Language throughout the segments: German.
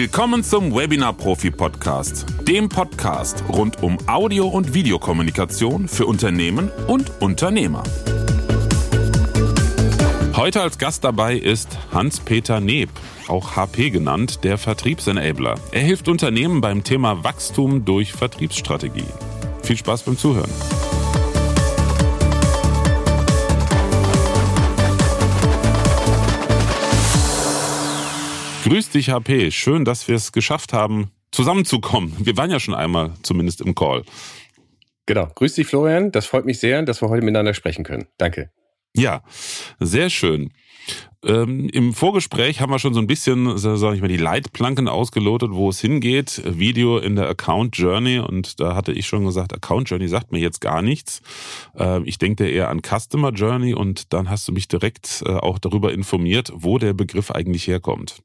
Willkommen zum Webinar Profi Podcast, dem Podcast rund um Audio- und Videokommunikation für Unternehmen und Unternehmer. Heute als Gast dabei ist Hans-Peter Neb, auch HP genannt, der Vertriebsenabler. Er hilft Unternehmen beim Thema Wachstum durch Vertriebsstrategie. Viel Spaß beim Zuhören. Grüß dich, HP. Schön, dass wir es geschafft haben, zusammenzukommen. Wir waren ja schon einmal zumindest im Call. Genau. Grüß dich, Florian. Das freut mich sehr, dass wir heute miteinander sprechen können. Danke. Ja, sehr schön. Ähm, Im Vorgespräch haben wir schon so ein bisschen, sag ich mal, die Leitplanken ausgelotet, wo es hingeht. Video in der Account Journey und da hatte ich schon gesagt, Account Journey sagt mir jetzt gar nichts. Ähm, ich denke eher an Customer Journey und dann hast du mich direkt äh, auch darüber informiert, wo der Begriff eigentlich herkommt.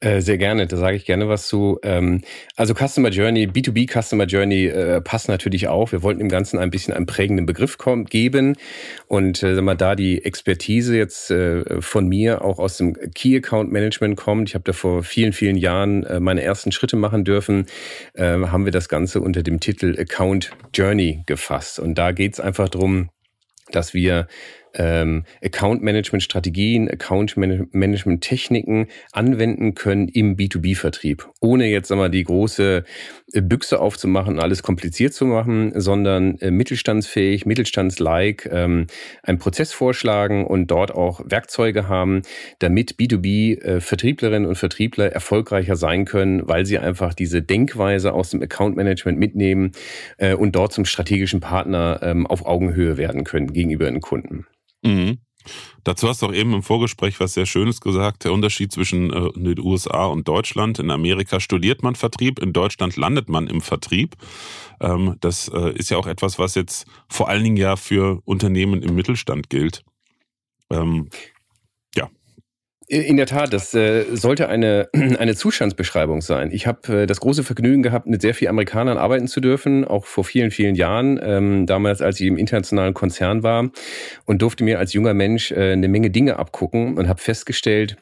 Äh, sehr gerne, da sage ich gerne was zu. Ähm, also Customer Journey, B2B Customer Journey äh, passt natürlich auch. Wir wollten dem Ganzen ein bisschen einen prägenden Begriff geben und äh, mal, da die Expertise jetzt von mir auch aus dem Key Account Management kommt, ich habe da vor vielen, vielen Jahren meine ersten Schritte machen dürfen, äh, haben wir das Ganze unter dem Titel Account Journey gefasst. Und da geht es einfach darum, dass wir ähm, Account-Management-Strategien, Account-Management-Techniken anwenden können im B2B-Vertrieb, ohne jetzt einmal die große äh, Büchse aufzumachen alles kompliziert zu machen, sondern äh, mittelstandsfähig, mittelstandslike ähm, einen Prozess vorschlagen und dort auch Werkzeuge haben, damit B2B-Vertrieblerinnen äh, und Vertriebler erfolgreicher sein können, weil sie einfach diese Denkweise aus dem Account-Management mitnehmen äh, und dort zum strategischen Partner ähm, auf Augenhöhe werden können gegenüber den Kunden. Mhm. Dazu hast du auch eben im Vorgespräch was sehr Schönes gesagt. Der Unterschied zwischen äh, den USA und Deutschland. In Amerika studiert man Vertrieb, in Deutschland landet man im Vertrieb. Ähm, das äh, ist ja auch etwas, was jetzt vor allen Dingen ja für Unternehmen im Mittelstand gilt. Ähm, in der Tat, das äh, sollte eine, eine Zustandsbeschreibung sein. Ich habe äh, das große Vergnügen gehabt, mit sehr vielen Amerikanern arbeiten zu dürfen, auch vor vielen, vielen Jahren, ähm, damals als ich im internationalen Konzern war und durfte mir als junger Mensch äh, eine Menge Dinge abgucken und habe festgestellt,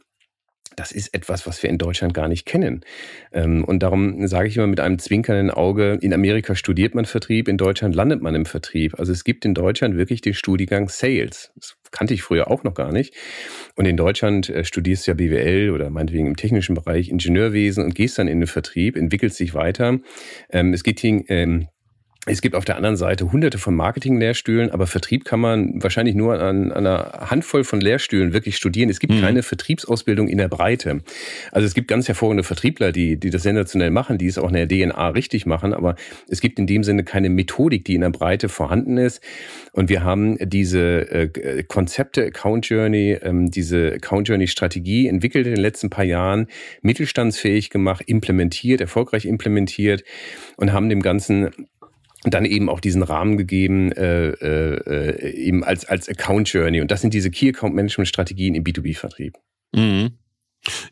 das ist etwas, was wir in Deutschland gar nicht kennen. Ähm, und darum sage ich immer mit einem zwinkernden Auge, in Amerika studiert man Vertrieb, in Deutschland landet man im Vertrieb. Also es gibt in Deutschland wirklich den Studiengang Sales. Das kannte ich früher auch noch gar nicht. Und in Deutschland äh, studierst du ja BWL oder meinetwegen im technischen Bereich Ingenieurwesen und gehst dann in den Vertrieb, entwickelst dich weiter. Ähm, es geht hier es gibt auf der anderen Seite hunderte von Marketing-Lehrstühlen, aber Vertrieb kann man wahrscheinlich nur an, an einer Handvoll von Lehrstühlen wirklich studieren. Es gibt mhm. keine Vertriebsausbildung in der Breite. Also es gibt ganz hervorragende Vertriebler, die, die das sensationell machen, die es auch in der DNA richtig machen, aber es gibt in dem Sinne keine Methodik, die in der Breite vorhanden ist. Und wir haben diese äh, Konzepte Account Journey, ähm, diese Account Journey Strategie entwickelt in den letzten paar Jahren, mittelstandsfähig gemacht, implementiert, erfolgreich implementiert und haben dem Ganzen dann eben auch diesen Rahmen gegeben, äh, äh, eben als, als Account Journey. Und das sind diese Key Account Management Strategien im B2B-Vertrieb. Mhm.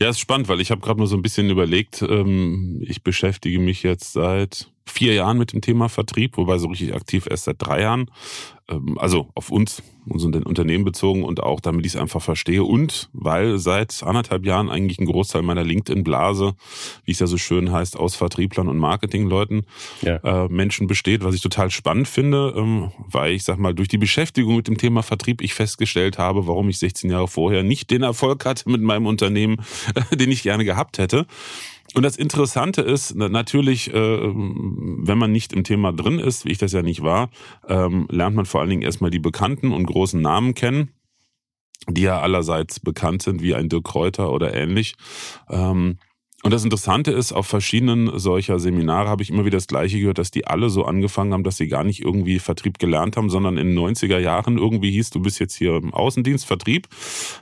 Ja, ist spannend, weil ich habe gerade mal so ein bisschen überlegt, ähm, ich beschäftige mich jetzt seit vier Jahren mit dem Thema Vertrieb, wobei so richtig aktiv erst seit drei Jahren. Ähm, also auf uns, unseren Unternehmen bezogen und auch damit ich es einfach verstehe und weil seit anderthalb Jahren eigentlich ein Großteil meiner LinkedIn-Blase, wie es ja so schön heißt, aus Vertrieblern und Marketingleuten ja. äh, Menschen besteht, was ich total spannend finde, ähm, weil ich sag mal, durch die Beschäftigung mit dem Thema Vertrieb ich festgestellt habe, warum ich 16 Jahre vorher nicht den Erfolg hatte mit meinem Unternehmen, den ich gerne gehabt hätte. Und das Interessante ist natürlich, äh, wenn man nicht im Thema drin ist, wie ich das ja nicht war, ähm, lernt man vor allen Dingen erstmal die bekannten und großen Namen kennen, die ja allerseits bekannt sind, wie ein Dirk Kräuter oder ähnlich. Ähm, und das Interessante ist, auf verschiedenen solcher Seminare habe ich immer wieder das Gleiche gehört, dass die alle so angefangen haben, dass sie gar nicht irgendwie Vertrieb gelernt haben, sondern in den 90er Jahren irgendwie hieß, du bist jetzt hier im Außendienst, Vertrieb.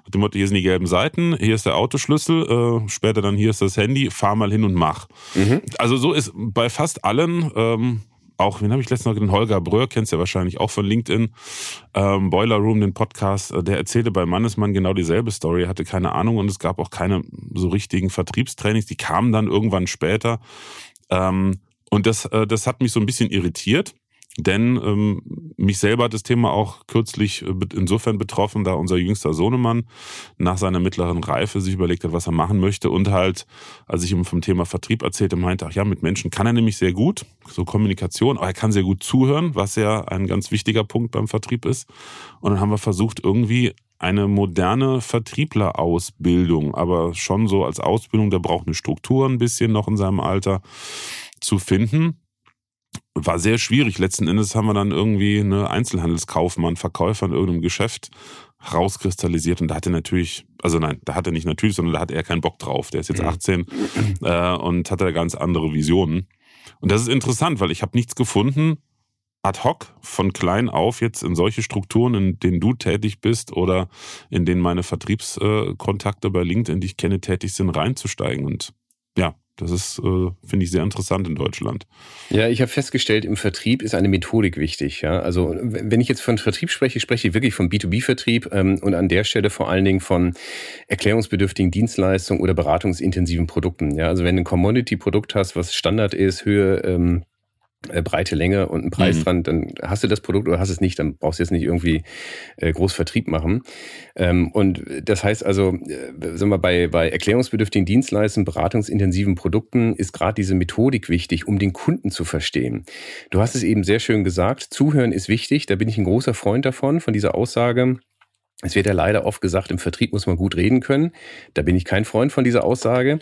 Mit dem Motto, hier sind die gelben Seiten, hier ist der Autoschlüssel, äh, später dann hier ist das Handy, fahr mal hin und mach. Mhm. Also so ist bei fast allen ähm, auch, wen habe ich letztens noch den Holger Bröhr, kennst du ja wahrscheinlich auch von LinkedIn, ähm, Boiler Room, den Podcast, äh, der erzählte bei Mannesmann genau dieselbe Story, hatte keine Ahnung und es gab auch keine so richtigen Vertriebstrainings, die kamen dann irgendwann später. Ähm, und das, äh, das hat mich so ein bisschen irritiert denn ähm, mich selber hat das Thema auch kürzlich äh, insofern betroffen, da unser jüngster Sohnemann nach seiner mittleren Reife sich überlegt hat, was er machen möchte. Und halt, als ich ihm vom Thema Vertrieb erzählte, meinte, ach ja, mit Menschen kann er nämlich sehr gut, so Kommunikation, aber er kann sehr gut zuhören, was ja ein ganz wichtiger Punkt beim Vertrieb ist. Und dann haben wir versucht, irgendwie eine moderne Vertrieblerausbildung, aber schon so als Ausbildung, der braucht eine Struktur ein bisschen noch in seinem Alter zu finden war sehr schwierig. Letzten Endes haben wir dann irgendwie eine Einzelhandelskaufmann, Verkäufer in irgendeinem Geschäft rauskristallisiert und da hat er natürlich, also nein, da hat er nicht natürlich, sondern da hat er keinen Bock drauf. Der ist jetzt 18 mhm. äh, und hat da ganz andere Visionen. Und das ist interessant, weil ich habe nichts gefunden, ad hoc von klein auf jetzt in solche Strukturen, in denen du tätig bist oder in denen meine Vertriebskontakte bei LinkedIn, die ich kenne, tätig sind, reinzusteigen. Und ja, das ist, äh, finde ich, sehr interessant in Deutschland. Ja, ich habe festgestellt, im Vertrieb ist eine Methodik wichtig. Ja? Also wenn ich jetzt von Vertrieb spreche, spreche ich wirklich vom B2B-Vertrieb ähm, und an der Stelle vor allen Dingen von erklärungsbedürftigen Dienstleistungen oder beratungsintensiven Produkten. Ja? Also wenn du ein Commodity-Produkt hast, was Standard ist, Höhe, ähm, äh, breite Länge und einen Preis mhm. dran, dann hast du das Produkt oder hast es nicht, dann brauchst du jetzt nicht irgendwie äh, groß Vertrieb machen. Ähm, und das heißt also, äh, sagen wir bei, bei erklärungsbedürftigen Dienstleistungen, beratungsintensiven Produkten ist gerade diese Methodik wichtig, um den Kunden zu verstehen. Du hast es eben sehr schön gesagt, Zuhören ist wichtig, da bin ich ein großer Freund davon, von dieser Aussage. Es wird ja leider oft gesagt, im Vertrieb muss man gut reden können. Da bin ich kein Freund von dieser Aussage,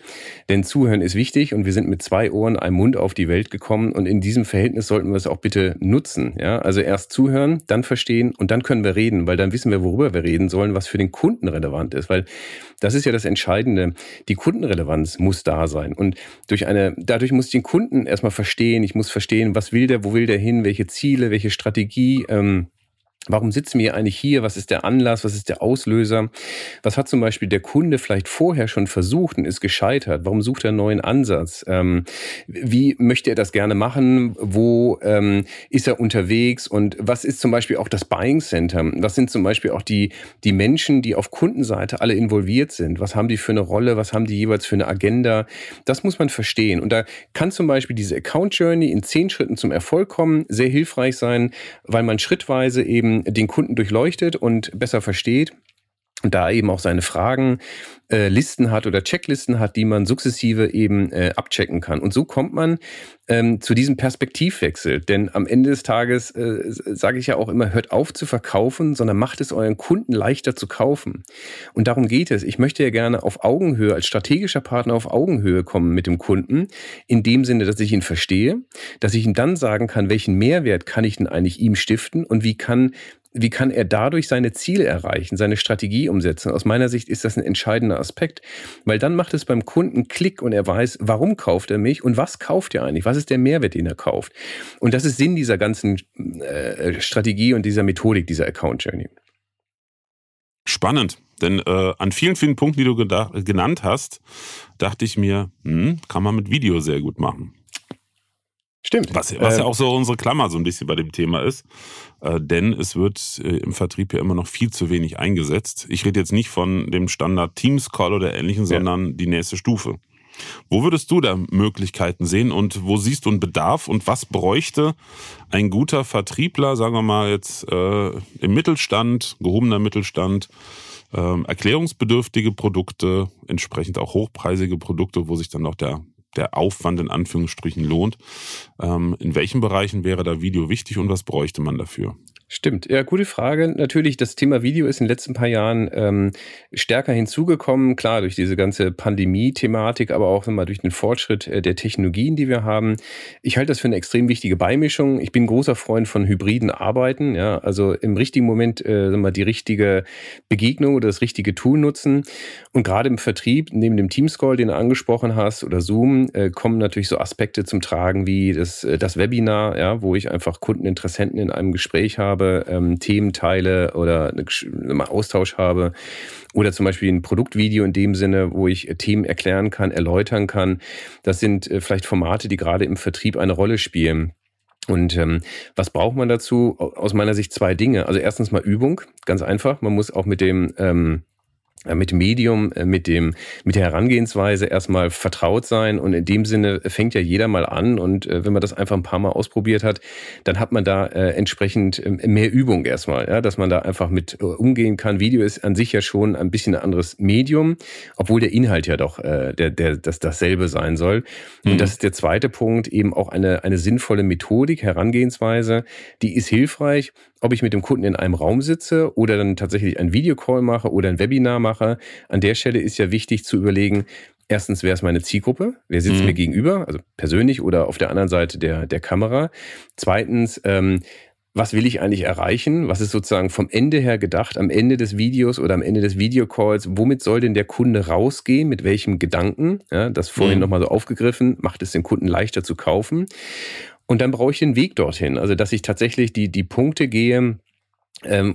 denn Zuhören ist wichtig und wir sind mit zwei Ohren, einem Mund auf die Welt gekommen und in diesem Verhältnis sollten wir es auch bitte nutzen. Ja, also erst zuhören, dann verstehen und dann können wir reden, weil dann wissen wir, worüber wir reden sollen, was für den Kunden relevant ist, weil das ist ja das Entscheidende. Die Kundenrelevanz muss da sein und durch eine, dadurch muss ich den Kunden erstmal verstehen. Ich muss verstehen, was will der, wo will der hin, welche Ziele, welche Strategie. Ähm, Warum sitzen wir eigentlich hier? Was ist der Anlass? Was ist der Auslöser? Was hat zum Beispiel der Kunde vielleicht vorher schon versucht und ist gescheitert? Warum sucht er einen neuen Ansatz? Ähm, wie möchte er das gerne machen? Wo ähm, ist er unterwegs? Und was ist zum Beispiel auch das Buying Center? Was sind zum Beispiel auch die, die Menschen, die auf Kundenseite alle involviert sind? Was haben die für eine Rolle? Was haben die jeweils für eine Agenda? Das muss man verstehen. Und da kann zum Beispiel diese Account Journey in zehn Schritten zum Erfolg kommen, sehr hilfreich sein, weil man schrittweise eben den Kunden durchleuchtet und besser versteht und da eben auch seine Fragen äh, Listen hat oder Checklisten hat, die man sukzessive eben äh, abchecken kann. Und so kommt man ähm, zu diesem Perspektivwechsel. Denn am Ende des Tages äh, sage ich ja auch immer, hört auf zu verkaufen, sondern macht es euren Kunden leichter zu kaufen. Und darum geht es. Ich möchte ja gerne auf Augenhöhe, als strategischer Partner auf Augenhöhe kommen mit dem Kunden, in dem Sinne, dass ich ihn verstehe, dass ich ihm dann sagen kann, welchen Mehrwert kann ich denn eigentlich ihm stiften und wie kann wie kann er dadurch seine Ziele erreichen, seine Strategie umsetzen? Aus meiner Sicht ist das ein entscheidender Aspekt, weil dann macht es beim Kunden Klick und er weiß, warum kauft er mich und was kauft er eigentlich? Was ist der Mehrwert, den er kauft? Und das ist Sinn dieser ganzen äh, Strategie und dieser Methodik, dieser Account Journey. Spannend, denn äh, an vielen, vielen Punkten, die du genannt hast, dachte ich mir, hm, kann man mit Video sehr gut machen. Stimmt. Was, was äh, ja auch so unsere Klammer so ein bisschen bei dem Thema ist. Äh, denn es wird äh, im Vertrieb ja immer noch viel zu wenig eingesetzt. Ich rede jetzt nicht von dem Standard Teams Call oder ähnlichen, ja. sondern die nächste Stufe. Wo würdest du da Möglichkeiten sehen und wo siehst du einen Bedarf und was bräuchte ein guter Vertriebler, sagen wir mal jetzt äh, im Mittelstand, gehobener Mittelstand, äh, erklärungsbedürftige Produkte, entsprechend auch hochpreisige Produkte, wo sich dann auch der der Aufwand in Anführungsstrichen lohnt. Ähm, in welchen Bereichen wäre da Video wichtig und was bräuchte man dafür? Stimmt, ja, gute Frage. Natürlich, das Thema Video ist in den letzten paar Jahren ähm, stärker hinzugekommen, klar, durch diese ganze Pandemie-Thematik, aber auch mal durch den Fortschritt äh, der Technologien, die wir haben. Ich halte das für eine extrem wichtige Beimischung. Ich bin großer Freund von hybriden Arbeiten, ja, also im richtigen Moment äh, mal die richtige Begegnung oder das richtige Tool nutzen. Und gerade im Vertrieb, neben dem Teamscall, den du angesprochen hast, oder Zoom, äh, kommen natürlich so Aspekte zum Tragen wie das, äh, das Webinar, ja, wo ich einfach Kundeninteressenten in einem Gespräch habe habe, ähm, Themen teile oder einen Austausch habe oder zum Beispiel ein Produktvideo in dem Sinne, wo ich Themen erklären kann, erläutern kann. Das sind äh, vielleicht Formate, die gerade im Vertrieb eine Rolle spielen. Und ähm, was braucht man dazu? Aus meiner Sicht zwei Dinge. Also erstens mal Übung, ganz einfach. Man muss auch mit dem ähm, äh, mit dem Medium, äh, mit dem, mit der Herangehensweise erstmal vertraut sein. Und in dem Sinne fängt ja jeder mal an. Und äh, wenn man das einfach ein paar Mal ausprobiert hat, dann hat man da äh, entsprechend ähm, mehr Übung erstmal, ja, dass man da einfach mit äh, umgehen kann. Video ist an sich ja schon ein bisschen ein anderes Medium, obwohl der Inhalt ja doch äh, der, der, das, dasselbe sein soll. Mhm. Und das ist der zweite Punkt, eben auch eine, eine sinnvolle Methodik, Herangehensweise, die ist hilfreich, ob ich mit dem Kunden in einem Raum sitze oder dann tatsächlich ein Videocall mache oder ein Webinar mache. An der Stelle ist ja wichtig zu überlegen, Erstens, wer ist meine Zielgruppe? Wer sitzt mhm. mir gegenüber? Also persönlich oder auf der anderen Seite der, der Kamera. Zweitens, ähm, was will ich eigentlich erreichen? Was ist sozusagen vom Ende her gedacht, am Ende des Videos oder am Ende des Videocalls? Womit soll denn der Kunde rausgehen? Mit welchem Gedanken? Ja, das vorhin mhm. nochmal so aufgegriffen, macht es den Kunden leichter zu kaufen. Und dann brauche ich den Weg dorthin. Also, dass ich tatsächlich die, die Punkte gehe,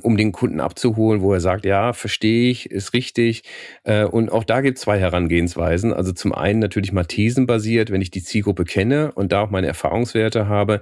um den Kunden abzuholen, wo er sagt, ja, verstehe ich, ist richtig. Äh, und auch da gibt es zwei Herangehensweisen. Also zum einen natürlich mal thesenbasiert, wenn ich die Zielgruppe kenne und da auch meine Erfahrungswerte habe.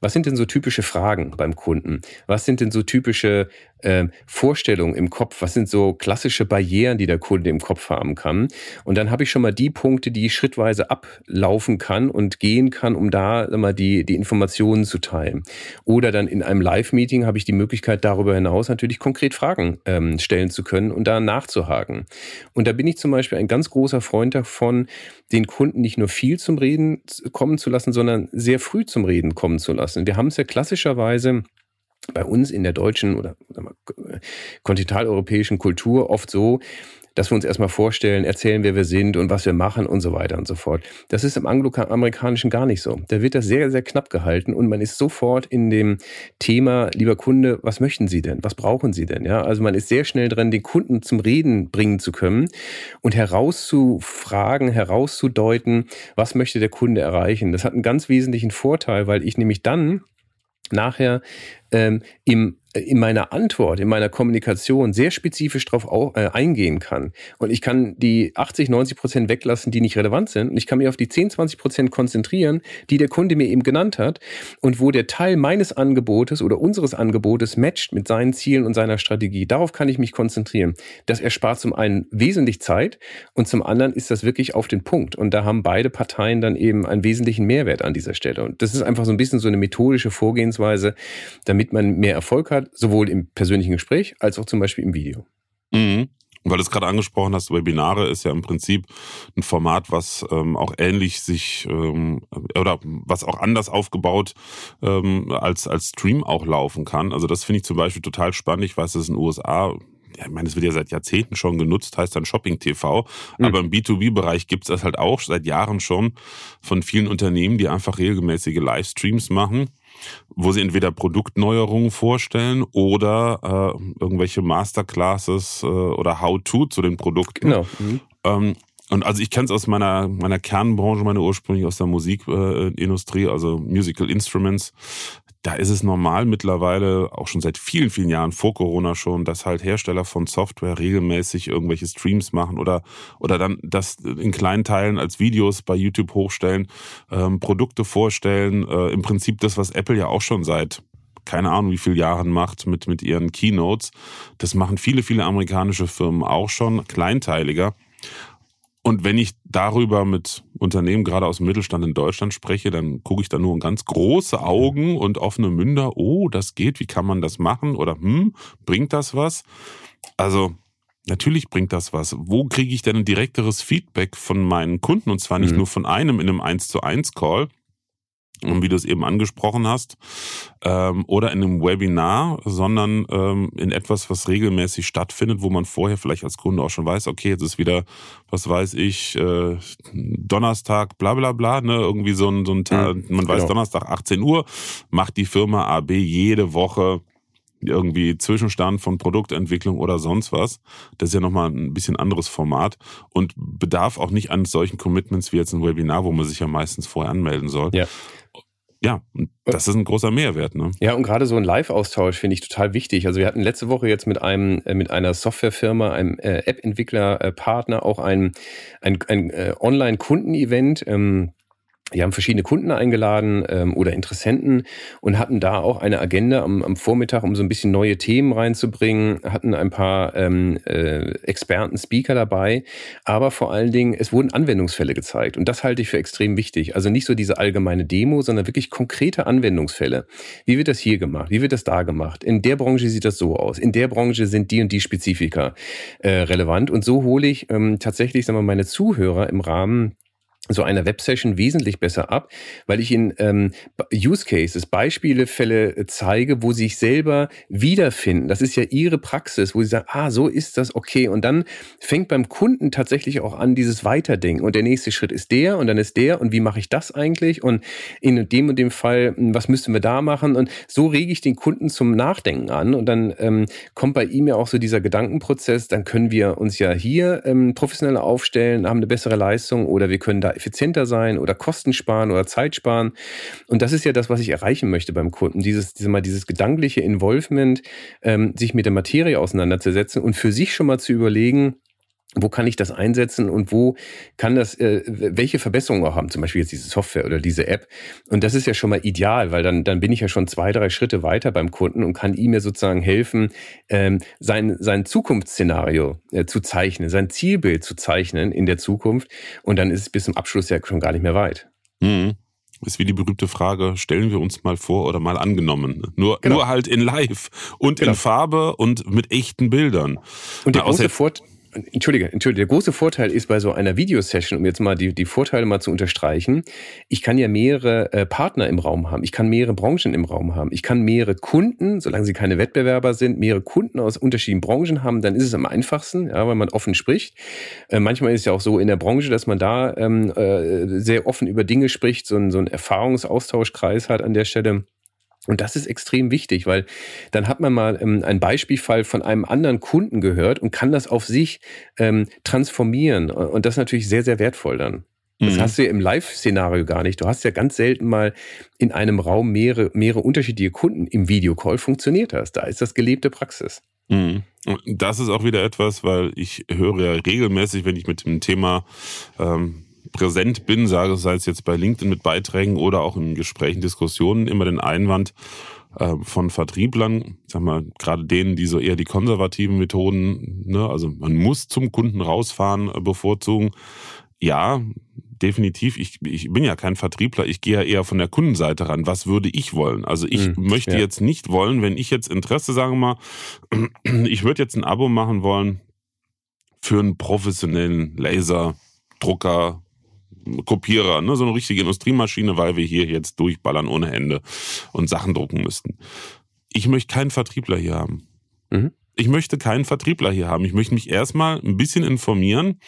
Was sind denn so typische Fragen beim Kunden? Was sind denn so typische äh, Vorstellungen im Kopf? Was sind so klassische Barrieren, die der Kunde im Kopf haben kann? Und dann habe ich schon mal die Punkte, die ich schrittweise ablaufen kann und gehen kann, um da mal die, die Informationen zu teilen. Oder dann in einem Live-Meeting habe ich die Möglichkeit, darüber hinaus natürlich konkret Fragen ähm, stellen zu können und da nachzuhaken. Und da bin ich zum Beispiel ein ganz großer Freund davon, den Kunden nicht nur viel zum Reden kommen zu lassen, sondern sehr früh zum Reden kommen zu lassen. Wir haben es ja klassischerweise bei uns in der deutschen oder kontinentaleuropäischen Kultur oft so, dass wir uns erstmal vorstellen, erzählen, wer wir sind und was wir machen und so weiter und so fort. Das ist im angloamerikanischen gar nicht so. Da wird das sehr, sehr knapp gehalten und man ist sofort in dem Thema, lieber Kunde, was möchten Sie denn? Was brauchen Sie denn? Ja, also man ist sehr schnell dran, den Kunden zum Reden bringen zu können und herauszufragen, herauszudeuten, was möchte der Kunde erreichen. Das hat einen ganz wesentlichen Vorteil, weil ich nämlich dann nachher ähm, im in meiner Antwort, in meiner Kommunikation sehr spezifisch darauf äh, eingehen kann. Und ich kann die 80, 90 Prozent weglassen, die nicht relevant sind. Und ich kann mich auf die 10, 20 Prozent konzentrieren, die der Kunde mir eben genannt hat und wo der Teil meines Angebotes oder unseres Angebotes matcht mit seinen Zielen und seiner Strategie. Darauf kann ich mich konzentrieren. Das erspart zum einen wesentlich Zeit und zum anderen ist das wirklich auf den Punkt. Und da haben beide Parteien dann eben einen wesentlichen Mehrwert an dieser Stelle. Und das ist einfach so ein bisschen so eine methodische Vorgehensweise, damit man mehr Erfolg hat sowohl im persönlichen Gespräch als auch zum Beispiel im Video. Mhm. Weil du es gerade angesprochen hast, Webinare ist ja im Prinzip ein Format, was ähm, auch ähnlich sich ähm, oder was auch anders aufgebaut ähm, als, als Stream auch laufen kann. Also das finde ich zum Beispiel total spannend. Ich weiß, dass es in den USA ja, ich meine, es wird ja seit Jahrzehnten schon genutzt, heißt dann Shopping TV. Mhm. Aber im B2B-Bereich gibt es das halt auch seit Jahren schon von vielen Unternehmen, die einfach regelmäßige Livestreams machen wo sie entweder Produktneuerungen vorstellen oder äh, irgendwelche Masterclasses äh, oder How-to zu den Produkten. Genau. Mhm. Ähm, und also ich kenne es aus meiner, meiner Kernbranche, meine ursprünglich aus der Musikindustrie, äh, also Musical Instruments da ist es normal mittlerweile, auch schon seit vielen, vielen Jahren, vor Corona schon, dass halt Hersteller von Software regelmäßig irgendwelche Streams machen oder, oder dann das in kleinen Teilen als Videos bei YouTube hochstellen, ähm, Produkte vorstellen. Äh, Im Prinzip das, was Apple ja auch schon seit keine Ahnung, wie viele Jahren macht mit, mit ihren Keynotes. Das machen viele, viele amerikanische Firmen auch schon, kleinteiliger. Und wenn ich darüber mit Unternehmen, gerade aus dem Mittelstand in Deutschland spreche, dann gucke ich da nur in ganz große Augen und offene Münder. Oh, das geht, wie kann man das machen? Oder hm, bringt das was? Also natürlich bringt das was. Wo kriege ich denn ein direkteres Feedback von meinen Kunden? Und zwar nicht mhm. nur von einem in einem 1 zu 1 Call, und wie du es eben angesprochen hast, ähm, oder in einem Webinar, sondern ähm, in etwas, was regelmäßig stattfindet, wo man vorher vielleicht als Kunde auch schon weiß, okay, jetzt ist wieder, was weiß ich, äh, Donnerstag, bla bla bla, ne, irgendwie so ein, so ein Tag, mhm, man weiß, genau. Donnerstag 18 Uhr, macht die Firma AB jede Woche irgendwie Zwischenstand von Produktentwicklung oder sonst was. Das ist ja nochmal ein bisschen anderes Format und bedarf auch nicht an solchen Commitments wie jetzt ein Webinar, wo man sich ja meistens vorher anmelden soll. Ja ja, das ist ein großer Mehrwert. Ne? Ja, und gerade so ein Live-Austausch finde ich total wichtig. Also wir hatten letzte Woche jetzt mit einem, äh, mit einer Softwarefirma, einem äh, App-Entwickler-Partner auch ein, ein, ein äh, Online-Kunden-Event. Ähm, wir haben verschiedene Kunden eingeladen ähm, oder Interessenten und hatten da auch eine Agenda am, am, Vormittag, um so ein bisschen neue Themen reinzubringen, hatten ein paar ähm, äh, Experten, Speaker dabei, aber vor allen Dingen, es wurden Anwendungsfälle gezeigt und das halte ich für extrem wichtig. Also nicht so diese allgemeine Demo, sondern wirklich konkrete Anwendungsfälle. Wie wird das hier gemacht? Wie wird das da gemacht? In der Branche sieht das so aus. In der Branche sind die und die Spezifika äh, relevant und so hole ich ähm, tatsächlich, sagen wir, meine Zuhörer im Rahmen so einer Websession wesentlich besser ab, weil ich in ähm, Use Cases, Beispiele, Fälle äh, zeige, wo sie sich selber wiederfinden. Das ist ja ihre Praxis, wo sie sagen, ah, so ist das, okay. Und dann fängt beim Kunden tatsächlich auch an, dieses Weiterdenken. Und der nächste Schritt ist der und dann ist der und wie mache ich das eigentlich? Und in dem und dem Fall, hm, was müssten wir da machen? Und so rege ich den Kunden zum Nachdenken an. Und dann ähm, kommt bei ihm ja auch so dieser Gedankenprozess, dann können wir uns ja hier ähm, professioneller aufstellen, haben eine bessere Leistung oder wir können da effizienter sein oder Kosten sparen oder Zeit sparen. Und das ist ja das, was ich erreichen möchte beim Kunden. Dieses, diese, mal dieses gedankliche Involvement, ähm, sich mit der Materie auseinanderzusetzen und für sich schon mal zu überlegen, wo kann ich das einsetzen und wo kann das, äh, welche Verbesserungen auch haben, zum Beispiel jetzt diese Software oder diese App. Und das ist ja schon mal ideal, weil dann, dann bin ich ja schon zwei, drei Schritte weiter beim Kunden und kann ihm ja sozusagen helfen, ähm, sein, sein Zukunftsszenario äh, zu zeichnen, sein Zielbild zu zeichnen in der Zukunft. Und dann ist es bis zum Abschluss ja schon gar nicht mehr weit. Mhm ist wie die berühmte Frage, stellen wir uns mal vor oder mal angenommen. Nur, genau. nur halt in live und genau. in Farbe und mit echten Bildern. Und der Na, große Vorteil Entschuldige, Entschuldige, der große Vorteil ist bei so einer Videosession, um jetzt mal die, die Vorteile mal zu unterstreichen, ich kann ja mehrere äh, Partner im Raum haben, ich kann mehrere Branchen im Raum haben, ich kann mehrere Kunden, solange sie keine Wettbewerber sind, mehrere Kunden aus unterschiedlichen Branchen haben, dann ist es am einfachsten, ja, weil man offen spricht. Äh, manchmal ist es ja auch so in der Branche, dass man da ähm, äh, sehr offen über Dinge spricht, so, ein, so einen Erfahrungsaustauschkreis hat an der Stelle. Und das ist extrem wichtig, weil dann hat man mal ähm, einen Beispielfall von einem anderen Kunden gehört und kann das auf sich ähm, transformieren. Und das ist natürlich sehr, sehr wertvoll dann. Das mhm. hast du ja im Live-Szenario gar nicht. Du hast ja ganz selten mal in einem Raum mehrere, mehrere unterschiedliche Kunden. Im Videocall funktioniert das. Da ist das gelebte Praxis. Mhm. Das ist auch wieder etwas, weil ich höre ja regelmäßig, wenn ich mit dem Thema ähm, präsent bin, sage sei es jetzt bei LinkedIn mit Beiträgen oder auch in Gesprächen, Diskussionen, immer den Einwand äh, von Vertrieblern, sag mal, gerade denen, die so eher die konservativen Methoden, ne, also man muss zum Kunden rausfahren, äh, bevorzugen. Ja, definitiv. Ich, ich bin ja kein Vertriebler, ich gehe ja eher von der Kundenseite ran. Was würde ich wollen? Also ich hm, möchte ja. jetzt nicht wollen, wenn ich jetzt Interesse, sagen wir mal, ich würde jetzt ein Abo machen wollen für einen professionellen Laserdrucker, Kopierer, ne? so eine richtige Industriemaschine, weil wir hier jetzt durchballern ohne Ende und Sachen drucken müssten. Ich möchte keinen Vertriebler hier haben. Mhm. Ich möchte keinen Vertriebler hier haben. Ich möchte mich erstmal ein bisschen informieren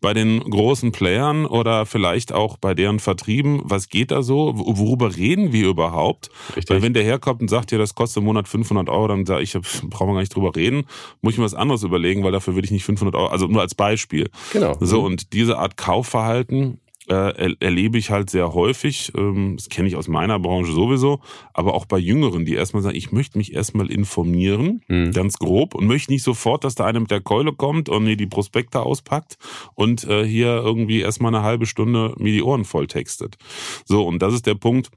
bei den großen Playern oder vielleicht auch bei deren Vertrieben. Was geht da so? Worüber reden wir überhaupt? Richtig. Weil wenn der herkommt und sagt, ja, das kostet im Monat 500 Euro, dann sage ich, brauchen wir gar nicht drüber reden. Muss ich mir was anderes überlegen, weil dafür würde ich nicht 500 Euro, also nur als Beispiel. Genau. So, mhm. und diese Art Kaufverhalten äh, erlebe ich halt sehr häufig, ähm, das kenne ich aus meiner Branche sowieso, aber auch bei Jüngeren, die erstmal sagen, ich möchte mich erstmal informieren, mhm. ganz grob, und möchte nicht sofort, dass da einer mit der Keule kommt und mir die Prospekte auspackt und äh, hier irgendwie erstmal eine halbe Stunde mir die Ohren voll textet. So, und das ist der Punkt,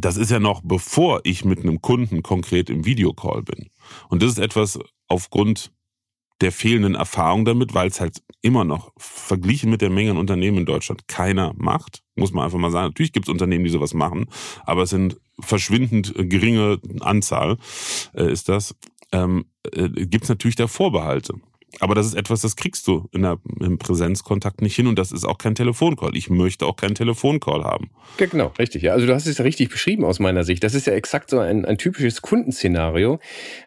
das ist ja noch bevor ich mit einem Kunden konkret im Videocall bin. Und das ist etwas aufgrund der fehlenden Erfahrung damit, weil es halt immer noch verglichen mit der Menge an Unternehmen in Deutschland keiner macht. Muss man einfach mal sagen. Natürlich gibt es Unternehmen, die sowas machen, aber es sind verschwindend geringe Anzahl äh, ist das. Ähm, äh, gibt es natürlich da Vorbehalte. Aber das ist etwas, das kriegst du in der, im Präsenzkontakt nicht hin und das ist auch kein Telefoncall. Ich möchte auch keinen Telefoncall haben. Genau, richtig. Ja. Also du hast es richtig beschrieben aus meiner Sicht. Das ist ja exakt so ein, ein typisches Kundenszenario.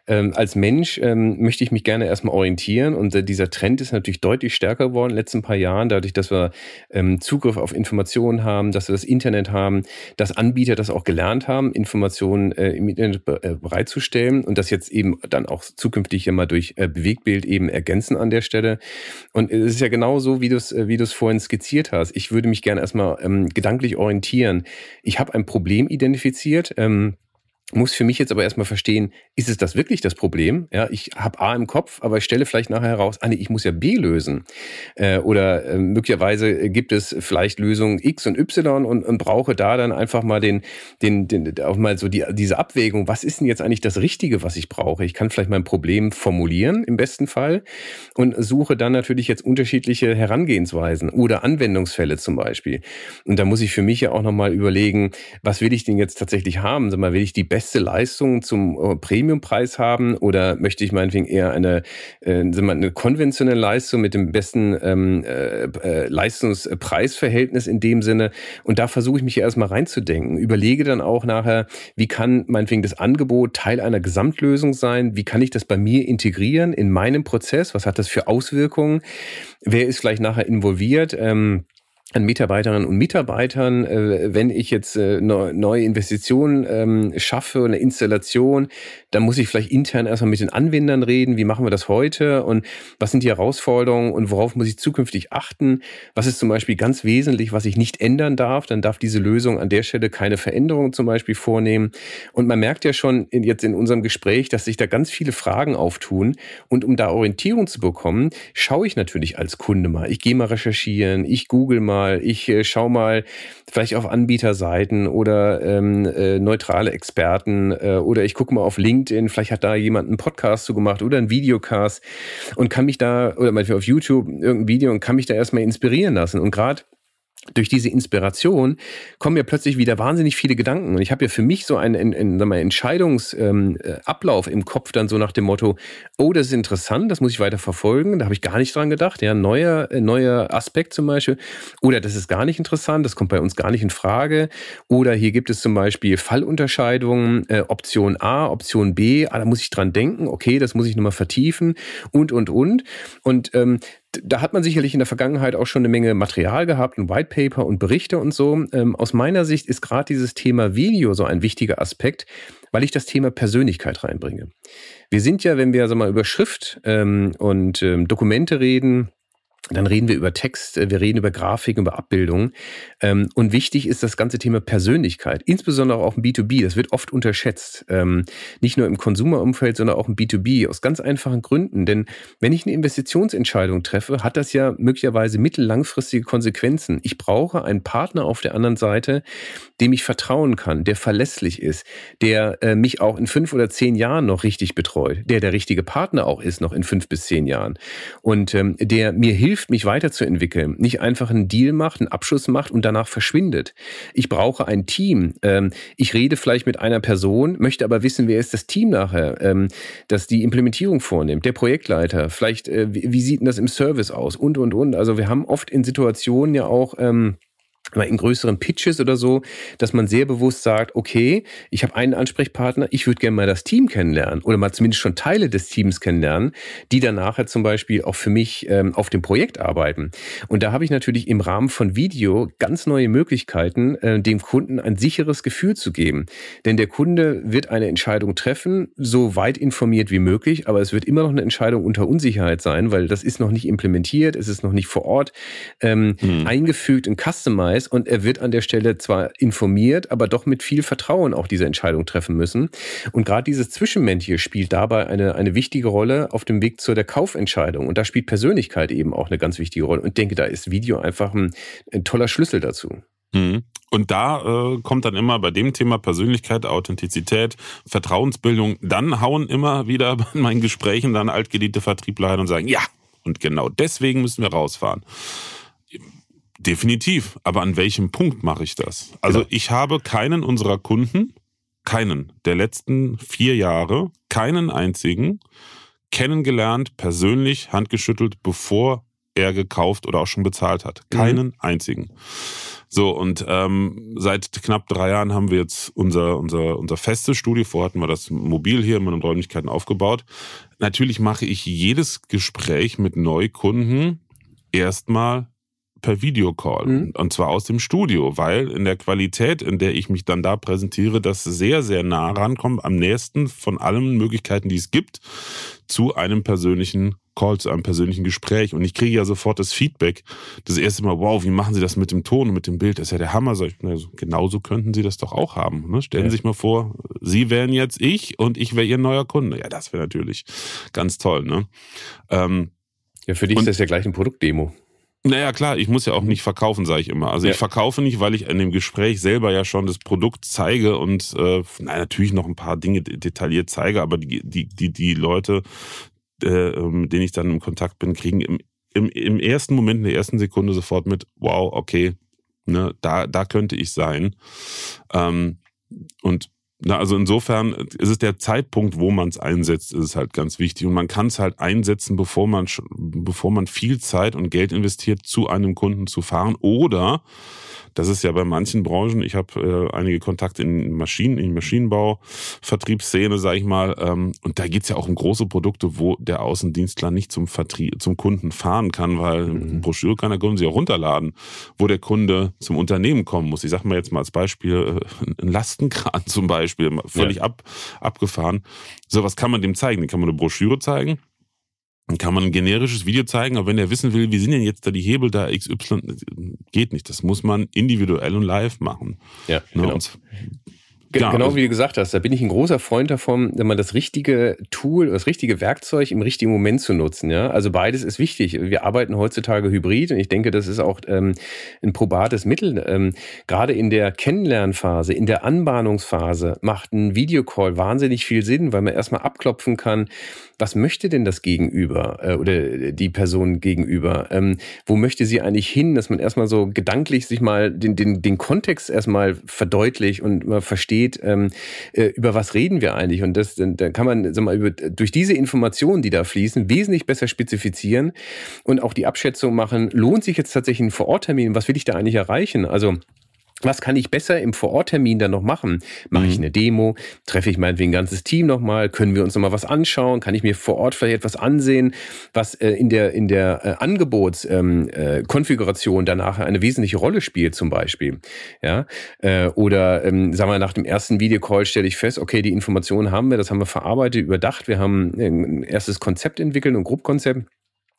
Ähm, als Mensch ähm, möchte ich mich gerne erstmal orientieren und äh, dieser Trend ist natürlich deutlich stärker geworden in den letzten paar Jahren, dadurch, dass wir ähm, Zugriff auf Informationen haben, dass wir das Internet haben, dass Anbieter das auch gelernt haben, Informationen äh, im Internet be äh, bereitzustellen und das jetzt eben dann auch zukünftig mal durch äh, Bewegtbild eben ergänzen ergänzen an der Stelle. Und es ist ja genau so, wie du es wie vorhin skizziert hast. Ich würde mich gerne erstmal ähm, gedanklich orientieren. Ich habe ein Problem identifiziert. Ähm, muss für mich jetzt aber erstmal verstehen, ist es das wirklich das Problem? Ja, ich habe A im Kopf, aber ich stelle vielleicht nachher heraus, ah nee, ich muss ja B lösen. Äh, oder äh, möglicherweise gibt es vielleicht Lösungen X und Y und, und brauche da dann einfach mal den, den, den auch mal so die, diese Abwägung, was ist denn jetzt eigentlich das Richtige, was ich brauche? Ich kann vielleicht mein Problem formulieren im besten Fall und suche dann natürlich jetzt unterschiedliche Herangehensweisen oder Anwendungsfälle zum Beispiel. Und da muss ich für mich ja auch nochmal überlegen, was will ich denn jetzt tatsächlich haben? Sag mal, will ich die beste Leistung zum äh, Premiumpreis haben oder möchte ich meinetwegen eher eine, äh, eine konventionelle Leistung mit dem besten ähm, äh, äh, Leistungspreisverhältnis in dem Sinne? Und da versuche ich mich erstmal reinzudenken. Überlege dann auch nachher, wie kann meinetwegen das Angebot Teil einer Gesamtlösung sein? Wie kann ich das bei mir integrieren in meinem Prozess? Was hat das für Auswirkungen? Wer ist vielleicht nachher involviert? Ähm, an Mitarbeiterinnen und Mitarbeitern, äh, wenn ich jetzt äh, neue Investitionen ähm, schaffe, eine Installation, dann muss ich vielleicht intern erstmal mit den Anwendern reden, wie machen wir das heute und was sind die Herausforderungen und worauf muss ich zukünftig achten, was ist zum Beispiel ganz wesentlich, was ich nicht ändern darf, dann darf diese Lösung an der Stelle keine Veränderungen zum Beispiel vornehmen. Und man merkt ja schon jetzt in unserem Gespräch, dass sich da ganz viele Fragen auftun. Und um da Orientierung zu bekommen, schaue ich natürlich als Kunde mal, ich gehe mal recherchieren, ich google mal, mal, ich äh, schaue mal vielleicht auf Anbieterseiten oder ähm, äh, neutrale Experten äh, oder ich gucke mal auf LinkedIn, vielleicht hat da jemand einen Podcast zu gemacht oder einen Videocast und kann mich da, oder manchmal auf YouTube irgendein Video und kann mich da erstmal inspirieren lassen. Und gerade durch diese Inspiration kommen ja plötzlich wieder wahnsinnig viele Gedanken. Und ich habe ja für mich so einen, einen, einen Entscheidungsablauf ähm, äh, im Kopf, dann so nach dem Motto, oh, das ist interessant, das muss ich weiter verfolgen. Da habe ich gar nicht dran gedacht. Ja, neuer, äh, neuer Aspekt zum Beispiel. Oder das ist gar nicht interessant, das kommt bei uns gar nicht in Frage. Oder hier gibt es zum Beispiel Fallunterscheidungen, äh, Option A, Option B, ah, da muss ich dran denken, okay, das muss ich nochmal vertiefen und, und, und. Und ähm, da hat man sicherlich in der Vergangenheit auch schon eine Menge Material gehabt, ein White Paper und Berichte und so. Ähm, aus meiner Sicht ist gerade dieses Thema Video so ein wichtiger Aspekt, weil ich das Thema Persönlichkeit reinbringe. Wir sind ja, wenn wir so mal über Schrift ähm, und ähm, Dokumente reden, dann reden wir über Text, äh, wir reden über Grafiken, über Abbildungen. Ähm, und wichtig ist das ganze Thema Persönlichkeit, insbesondere auch im B2B. Das wird oft unterschätzt. Ähm, nicht nur im Konsumerumfeld, sondern auch im B2B. Aus ganz einfachen Gründen. Denn wenn ich eine Investitionsentscheidung treffe, hat das ja möglicherweise mittellangfristige Konsequenzen. Ich brauche einen Partner auf der anderen Seite, dem ich vertrauen kann, der verlässlich ist, der äh, mich auch in fünf oder zehn Jahren noch richtig betreut, der der richtige Partner auch ist, noch in fünf bis zehn Jahren. Und ähm, der mir hilft, hilft, mich weiterzuentwickeln. Nicht einfach einen Deal macht, einen Abschluss macht und danach verschwindet. Ich brauche ein Team. Ähm, ich rede vielleicht mit einer Person, möchte aber wissen, wer ist das Team nachher, ähm, das die Implementierung vornimmt, der Projektleiter. Vielleicht, äh, wie sieht denn das im Service aus? Und, und, und. Also wir haben oft in Situationen ja auch, ähm, in größeren Pitches oder so, dass man sehr bewusst sagt, okay, ich habe einen Ansprechpartner, ich würde gerne mal das Team kennenlernen oder mal zumindest schon Teile des Teams kennenlernen, die dann nachher zum Beispiel auch für mich ähm, auf dem Projekt arbeiten. Und da habe ich natürlich im Rahmen von Video ganz neue Möglichkeiten, äh, dem Kunden ein sicheres Gefühl zu geben. Denn der Kunde wird eine Entscheidung treffen, so weit informiert wie möglich, aber es wird immer noch eine Entscheidung unter Unsicherheit sein, weil das ist noch nicht implementiert, es ist noch nicht vor Ort ähm, hm. eingefügt und customized weiß und er wird an der Stelle zwar informiert, aber doch mit viel Vertrauen auch diese Entscheidung treffen müssen. Und gerade dieses Zwischenmensch spielt dabei eine, eine wichtige Rolle auf dem Weg zu der Kaufentscheidung. Und da spielt Persönlichkeit eben auch eine ganz wichtige Rolle. Und ich denke, da ist Video einfach ein, ein toller Schlüssel dazu. Mhm. Und da äh, kommt dann immer bei dem Thema Persönlichkeit, Authentizität, Vertrauensbildung, dann hauen immer wieder in meinen Gesprächen dann altgediente Vertriebler ein und sagen, ja, und genau deswegen müssen wir rausfahren. Definitiv. Aber an welchem Punkt mache ich das? Also genau. ich habe keinen unserer Kunden, keinen der letzten vier Jahre, keinen einzigen kennengelernt, persönlich handgeschüttelt, bevor er gekauft oder auch schon bezahlt hat. Mhm. Keinen mhm. einzigen. So, und ähm, seit knapp drei Jahren haben wir jetzt unser, unser, unser festes Studio. Vorher hatten wir das mobil hier in meinen Räumlichkeiten aufgebaut. Natürlich mache ich jedes Gespräch mit Neukunden erstmal per Videocall mhm. und zwar aus dem Studio, weil in der Qualität, in der ich mich dann da präsentiere, das sehr, sehr nah rankommt, am nächsten von allen Möglichkeiten, die es gibt, zu einem persönlichen Call zu einem persönlichen Gespräch und ich kriege ja sofort das Feedback. Das erste Mal, wow, wie machen Sie das mit dem Ton und mit dem Bild? Das ist ja der Hammer. So, also, genauso könnten Sie das doch auch haben. Ne? Stellen ja. Sie sich mal vor, Sie wären jetzt ich und ich wäre Ihr neuer Kunde. Ja, das wäre natürlich ganz toll. Ne? Ähm, ja, für dich und, ist das ja gleich ein Produktdemo. Naja, klar, ich muss ja auch nicht verkaufen, sage ich immer. Also ja. ich verkaufe nicht, weil ich in dem Gespräch selber ja schon das Produkt zeige und äh, na, natürlich noch ein paar Dinge detailliert zeige, aber die, die, die, die Leute, äh, mit denen ich dann im Kontakt bin, kriegen im, im, im ersten Moment, in der ersten Sekunde sofort mit, wow, okay, ne, da, da könnte ich sein. Ähm, und na, also insofern ist es der Zeitpunkt, wo man es einsetzt, ist es halt ganz wichtig. Und man kann es halt einsetzen, bevor man, bevor man viel Zeit und Geld investiert, zu einem Kunden zu fahren. Oder das ist ja bei manchen Branchen, ich habe äh, einige Kontakte in Maschinen, in Maschinenbau, Vertriebsszene, sage ich mal, ähm, und da geht's ja auch um große Produkte, wo der Außendienstler nicht zum Vertrieb, zum Kunden fahren kann, weil mhm. Broschüre kann der Kunde sich auch runterladen, wo der Kunde zum Unternehmen kommen muss. Ich sage mal jetzt mal als Beispiel äh, ein Lastenkran zum Beispiel, völlig ja. ab, abgefahren. So was kann man dem zeigen. Den kann man eine Broschüre zeigen dann kann man ein generisches Video zeigen, aber wenn er wissen will, wie sind denn jetzt da die Hebel da XY, geht nicht. Das muss man individuell und live machen. Ja, ne? genau. Und ja, genau also wie du gesagt hast, da bin ich ein großer Freund davon, wenn man das richtige Tool, das richtige Werkzeug im richtigen Moment zu nutzen. Ja, also beides ist wichtig. Wir arbeiten heutzutage hybrid und ich denke, das ist auch ähm, ein probates Mittel. Ähm, gerade in der Kennenlernphase, in der Anbahnungsphase macht ein Videocall wahnsinnig viel Sinn, weil man erstmal abklopfen kann, was möchte denn das Gegenüber äh, oder die Person gegenüber? Ähm, wo möchte sie eigentlich hin, dass man erstmal so gedanklich sich mal den, den, den Kontext erstmal verdeutlicht und mal versteht, ähm, äh, über was reden wir eigentlich? Und das, dann kann man sag mal, über, durch diese Informationen, die da fließen, wesentlich besser spezifizieren und auch die Abschätzung machen, lohnt sich jetzt tatsächlich ein Vororttermin? Was will ich da eigentlich erreichen? Also was kann ich besser im Vororttermin dann noch machen? Mache ich mhm. eine Demo? Treffe ich meinetwegen ein ganzes Team nochmal? Können wir uns nochmal was anschauen? Kann ich mir vor Ort vielleicht etwas ansehen, was äh, in der, in der äh, Angebotskonfiguration ähm, äh, danach eine wesentliche Rolle spielt zum Beispiel? Ja? Äh, oder ähm, sagen wir, nach dem ersten Videocall stelle ich fest, okay, die Informationen haben wir, das haben wir verarbeitet, überdacht, wir haben ein erstes Konzept entwickelt, ein Grobkonzept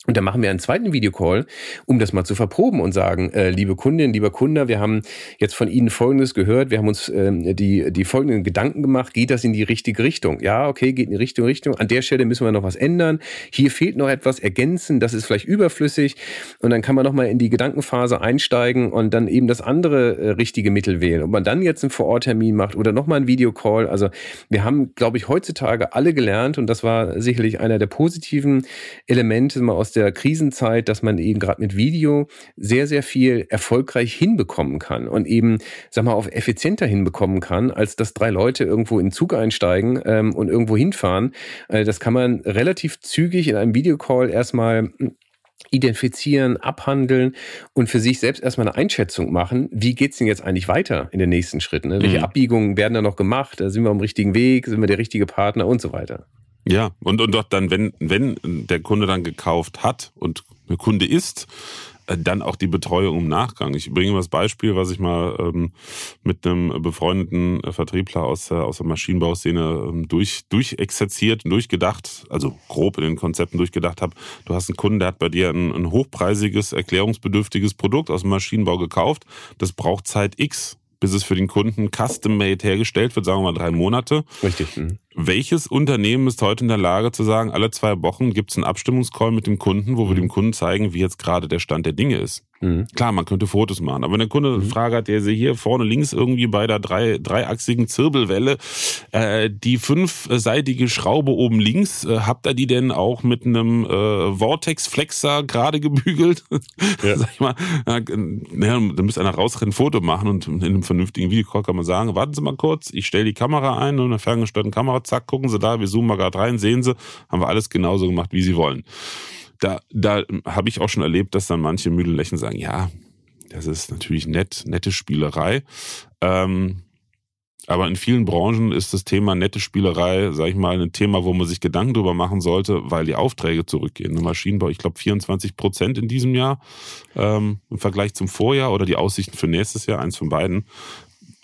und dann machen wir einen zweiten Videocall, um das mal zu verproben und sagen, äh, liebe Kundin, lieber Kunde, wir haben jetzt von Ihnen Folgendes gehört, wir haben uns äh, die, die folgenden Gedanken gemacht, geht das in die richtige Richtung? Ja, okay, geht in die richtige Richtung. An der Stelle müssen wir noch was ändern. Hier fehlt noch etwas ergänzen, das ist vielleicht überflüssig. Und dann kann man nochmal in die Gedankenphase einsteigen und dann eben das andere äh, richtige Mittel wählen. Ob man dann jetzt einen Vororttermin macht oder nochmal einen Videocall. Also wir haben, glaube ich, heutzutage alle gelernt und das war sicherlich einer der positiven Elemente mal aus aus der Krisenzeit, dass man eben gerade mit Video sehr, sehr viel erfolgreich hinbekommen kann und eben, sag mal, auf effizienter hinbekommen kann, als dass drei Leute irgendwo in den Zug einsteigen ähm, und irgendwo hinfahren. Äh, das kann man relativ zügig in einem Videocall erstmal identifizieren, abhandeln und für sich selbst erstmal eine Einschätzung machen, wie geht's denn jetzt eigentlich weiter in den nächsten Schritten? Ne? Welche mhm. Abbiegungen werden da noch gemacht? Sind wir am richtigen Weg? Sind wir der richtige Partner und so weiter? Ja, und, und doch dann, wenn, wenn der Kunde dann gekauft hat und der Kunde ist, äh, dann auch die Betreuung im Nachgang. Ich bringe mal das Beispiel, was ich mal ähm, mit einem befreundeten Vertriebler aus der, aus der Maschinenbauszene ähm, durch, durchexerziert, durchgedacht, also grob in den Konzepten durchgedacht habe. Du hast einen Kunden, der hat bei dir ein, ein hochpreisiges, erklärungsbedürftiges Produkt aus dem Maschinenbau gekauft. Das braucht Zeit X bis es für den Kunden custom-made hergestellt wird, sagen wir mal drei Monate. Richtig. Mhm. Welches Unternehmen ist heute in der Lage zu sagen, alle zwei Wochen gibt es einen Abstimmungscall mit dem Kunden, wo wir dem Kunden zeigen, wie jetzt gerade der Stand der Dinge ist? Mhm. Klar, man könnte Fotos machen, aber wenn der Kunde eine mhm. Frage hat, der sie hier vorne links irgendwie bei der drei, dreiachsigen Zirbelwelle, äh, die fünfseitige Schraube oben links, äh, habt ihr die denn auch mit einem äh, Vortex-Flexer gerade gebügelt? Ja. Sag ich mal, äh, naja, da müsste einer rausrennen, ein Foto machen und in einem vernünftigen Videocall kann man sagen, warten Sie mal kurz, ich stelle die Kamera ein und in einer ferngesteuerten Kamera, zack, gucken Sie da, wir zoomen mal gerade rein, sehen Sie, haben wir alles genauso gemacht, wie Sie wollen da, da habe ich auch schon erlebt, dass dann manche müde lächeln sagen, ja, das ist natürlich nett, nette Spielerei. Ähm, aber in vielen Branchen ist das Thema nette Spielerei, sag ich mal, ein Thema, wo man sich Gedanken drüber machen sollte, weil die Aufträge zurückgehen. Im Maschinenbau, ich glaube, 24 Prozent in diesem Jahr ähm, im Vergleich zum Vorjahr oder die Aussichten für nächstes Jahr, eins von beiden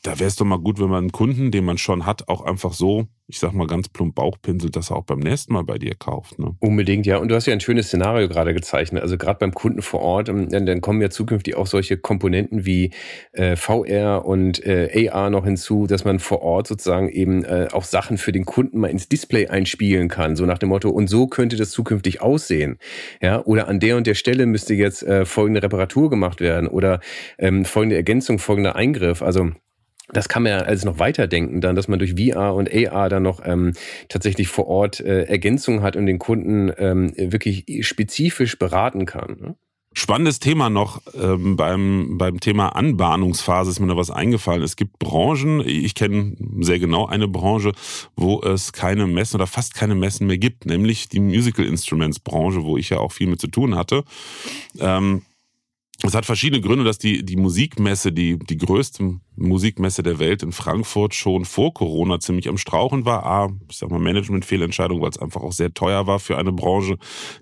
da wäre es doch mal gut, wenn man einen Kunden, den man schon hat, auch einfach so, ich sag mal ganz plump Bauchpinselt, dass er auch beim nächsten Mal bei dir kauft. Ne? Unbedingt, ja. Und du hast ja ein schönes Szenario gerade gezeichnet. Also gerade beim Kunden vor Ort, ähm, dann, dann kommen ja zukünftig auch solche Komponenten wie äh, VR und äh, AR noch hinzu, dass man vor Ort sozusagen eben äh, auch Sachen für den Kunden mal ins Display einspielen kann. So nach dem Motto, und so könnte das zukünftig aussehen. Ja, oder an der und der Stelle müsste jetzt äh, folgende Reparatur gemacht werden oder ähm, folgende Ergänzung, folgender Eingriff. Also das kann man ja alles noch weiterdenken, dann, dass man durch VR und AR dann noch ähm, tatsächlich vor Ort äh, Ergänzungen hat und den Kunden ähm, wirklich spezifisch beraten kann. Ne? Spannendes Thema noch ähm, beim, beim Thema Anbahnungsphase ist mir noch was eingefallen. Es gibt Branchen, ich kenne sehr genau eine Branche, wo es keine Messen oder fast keine Messen mehr gibt, nämlich die Musical Instruments Branche, wo ich ja auch viel mit zu tun hatte. Ähm, es hat verschiedene Gründe, dass die, die Musikmesse, die, die größte Musikmesse der Welt in Frankfurt schon vor Corona ziemlich am Strauchen war. A, ich sag mal Management-Fehlentscheidung, weil es einfach auch sehr teuer war für eine Branche,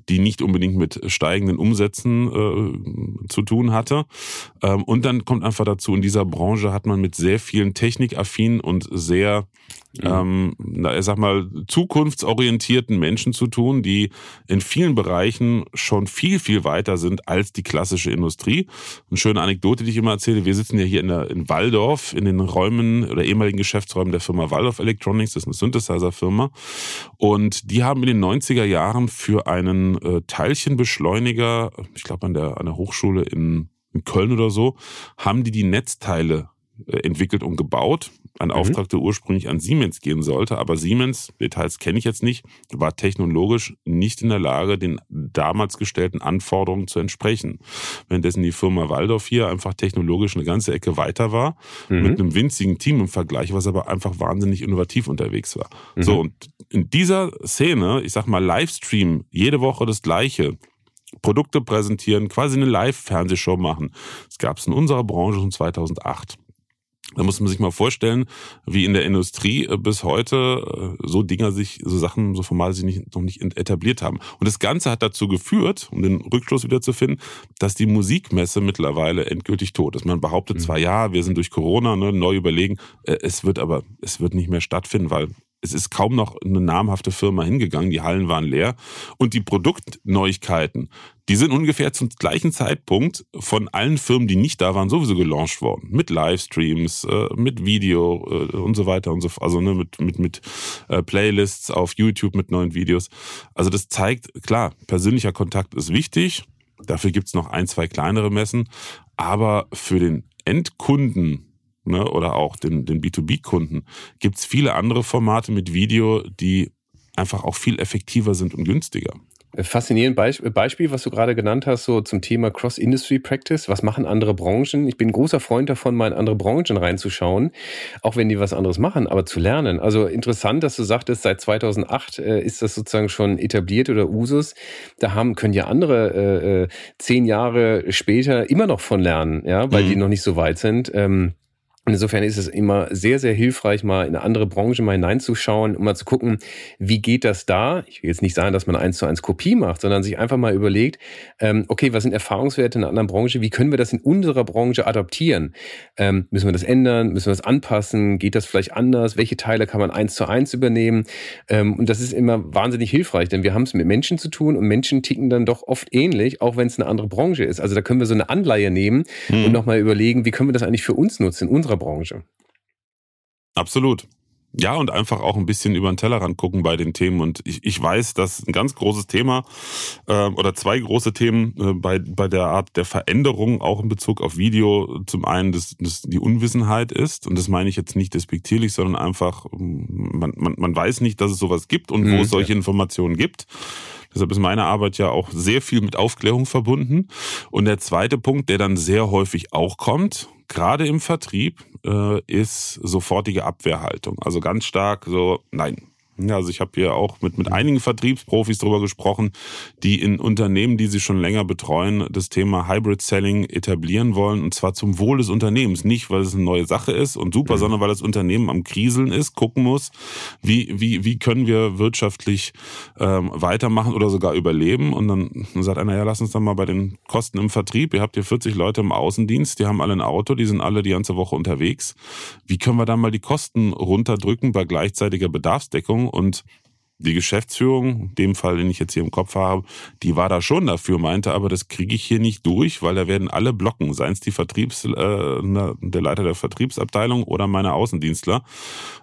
die nicht unbedingt mit steigenden Umsätzen äh, zu tun hatte. Ähm, und dann kommt einfach dazu, in dieser Branche hat man mit sehr vielen technikaffinen und sehr ähm, ich sag mal, zukunftsorientierten Menschen zu tun, die in vielen Bereichen schon viel, viel weiter sind als die klassische Industrie. Eine schöne Anekdote, die ich immer erzähle, wir sitzen ja hier in, der, in Waldorf, in den Räumen oder ehemaligen Geschäftsräumen der Firma Waldorf Electronics, das ist eine Synthesizer-Firma. Und die haben in den 90er Jahren für einen äh, Teilchenbeschleuniger, ich glaube an der, an der Hochschule in, in Köln oder so, haben die die Netzteile äh, entwickelt und gebaut. Ein mhm. Auftrag, der ursprünglich an Siemens gehen sollte, aber Siemens, Details kenne ich jetzt nicht, war technologisch nicht in der Lage, den damals gestellten Anforderungen zu entsprechen. Währenddessen die Firma Waldorf hier einfach technologisch eine ganze Ecke weiter war, mhm. mit einem winzigen Team im Vergleich, was aber einfach wahnsinnig innovativ unterwegs war. Mhm. So, und in dieser Szene, ich sag mal Livestream, jede Woche das Gleiche, Produkte präsentieren, quasi eine Live-Fernsehshow machen. Das gab es in unserer Branche schon 2008. Da muss man sich mal vorstellen, wie in der Industrie äh, bis heute äh, so Dinger sich, so Sachen, so Formate sich nicht, noch nicht etabliert haben. Und das Ganze hat dazu geführt, um den Rückschluss wieder zu finden, dass die Musikmesse mittlerweile endgültig tot ist. Man behauptet zwar, mhm. ja, wir sind durch Corona, ne, neu überlegen, äh, es wird aber, es wird nicht mehr stattfinden, weil es ist kaum noch eine namhafte Firma hingegangen, die Hallen waren leer. Und die Produktneuigkeiten, die sind ungefähr zum gleichen Zeitpunkt von allen Firmen, die nicht da waren, sowieso gelauncht worden. Mit Livestreams, äh, mit Video äh, und so weiter und so fort. Also ne, mit, mit, mit äh, Playlists auf YouTube mit neuen Videos. Also das zeigt, klar, persönlicher Kontakt ist wichtig. Dafür gibt's noch ein, zwei kleinere Messen. Aber für den Endkunden ne, oder auch den, den B2B-Kunden, gibt es viele andere Formate mit Video, die einfach auch viel effektiver sind und günstiger. Faszinierend Beispiel, was du gerade genannt hast, so zum Thema Cross-Industry-Practice. Was machen andere Branchen? Ich bin ein großer Freund davon, mal in andere Branchen reinzuschauen, auch wenn die was anderes machen, aber zu lernen. Also interessant, dass du sagtest, seit 2008 äh, ist das sozusagen schon etabliert oder Usus. Da haben, können ja andere äh, äh zehn Jahre später immer noch von lernen, ja, weil mhm. die noch nicht so weit sind. Ähm, insofern ist es immer sehr, sehr hilfreich, mal in eine andere Branche mal hineinzuschauen, um mal zu gucken, wie geht das da? Ich will jetzt nicht sagen, dass man eins zu eins Kopie macht, sondern sich einfach mal überlegt, ähm, okay, was sind Erfahrungswerte in einer anderen Branche? Wie können wir das in unserer Branche adaptieren? Ähm, müssen wir das ändern? Müssen wir das anpassen? Geht das vielleicht anders? Welche Teile kann man eins zu eins übernehmen? Ähm, und das ist immer wahnsinnig hilfreich, denn wir haben es mit Menschen zu tun und Menschen ticken dann doch oft ähnlich, auch wenn es eine andere Branche ist. Also da können wir so eine Anleihe nehmen mhm. und nochmal überlegen, wie können wir das eigentlich für uns nutzen, in unserer unserer Branche. Absolut. Ja, und einfach auch ein bisschen über den Tellerrand gucken bei den Themen. Und ich, ich weiß, dass ein ganz großes Thema äh, oder zwei große Themen äh, bei, bei der Art der Veränderung auch in Bezug auf Video zum einen das, das die Unwissenheit ist. Und das meine ich jetzt nicht despektierlich, sondern einfach, man, man, man weiß nicht, dass es sowas gibt und mhm, wo es solche ja. Informationen gibt. Deshalb ist meine Arbeit ja auch sehr viel mit Aufklärung verbunden. Und der zweite Punkt, der dann sehr häufig auch kommt, gerade im Vertrieb, äh, ist sofortige Abwehrhaltung. Also ganz stark so, nein, Ja, also ich habe hier auch mit, mit einigen Vertriebsprofis darüber gesprochen, die in Unternehmen, die sie schon länger betreuen, das Thema Hybrid Selling etablieren wollen. Und zwar zum Wohl des Unternehmens. Nicht, weil es eine neue Sache ist und super, mhm. sondern weil das Unternehmen am Kriseln ist, gucken muss, wie, wie, wie können wir wirtschaftlich ähm, weitermachen oder sogar überleben. Und dann sagt einer, ja, lass uns dann mal bei den Kosten im Vertrieb. Ihr habt hier 40 Leute im Außendienst, die haben alle ein Auto, die sind alle die ganze Woche unterwegs. Wie können wir da mal die Kosten runterdrücken bei gleichzeitiger Bedarfsdeckung? Und die Geschäftsführung, in dem Fall, den ich jetzt hier im Kopf habe, die war da schon dafür, meinte, aber das kriege ich hier nicht durch, weil da werden alle blocken, seien es die Vertriebs, äh, der Leiter der Vertriebsabteilung oder meine Außendienstler.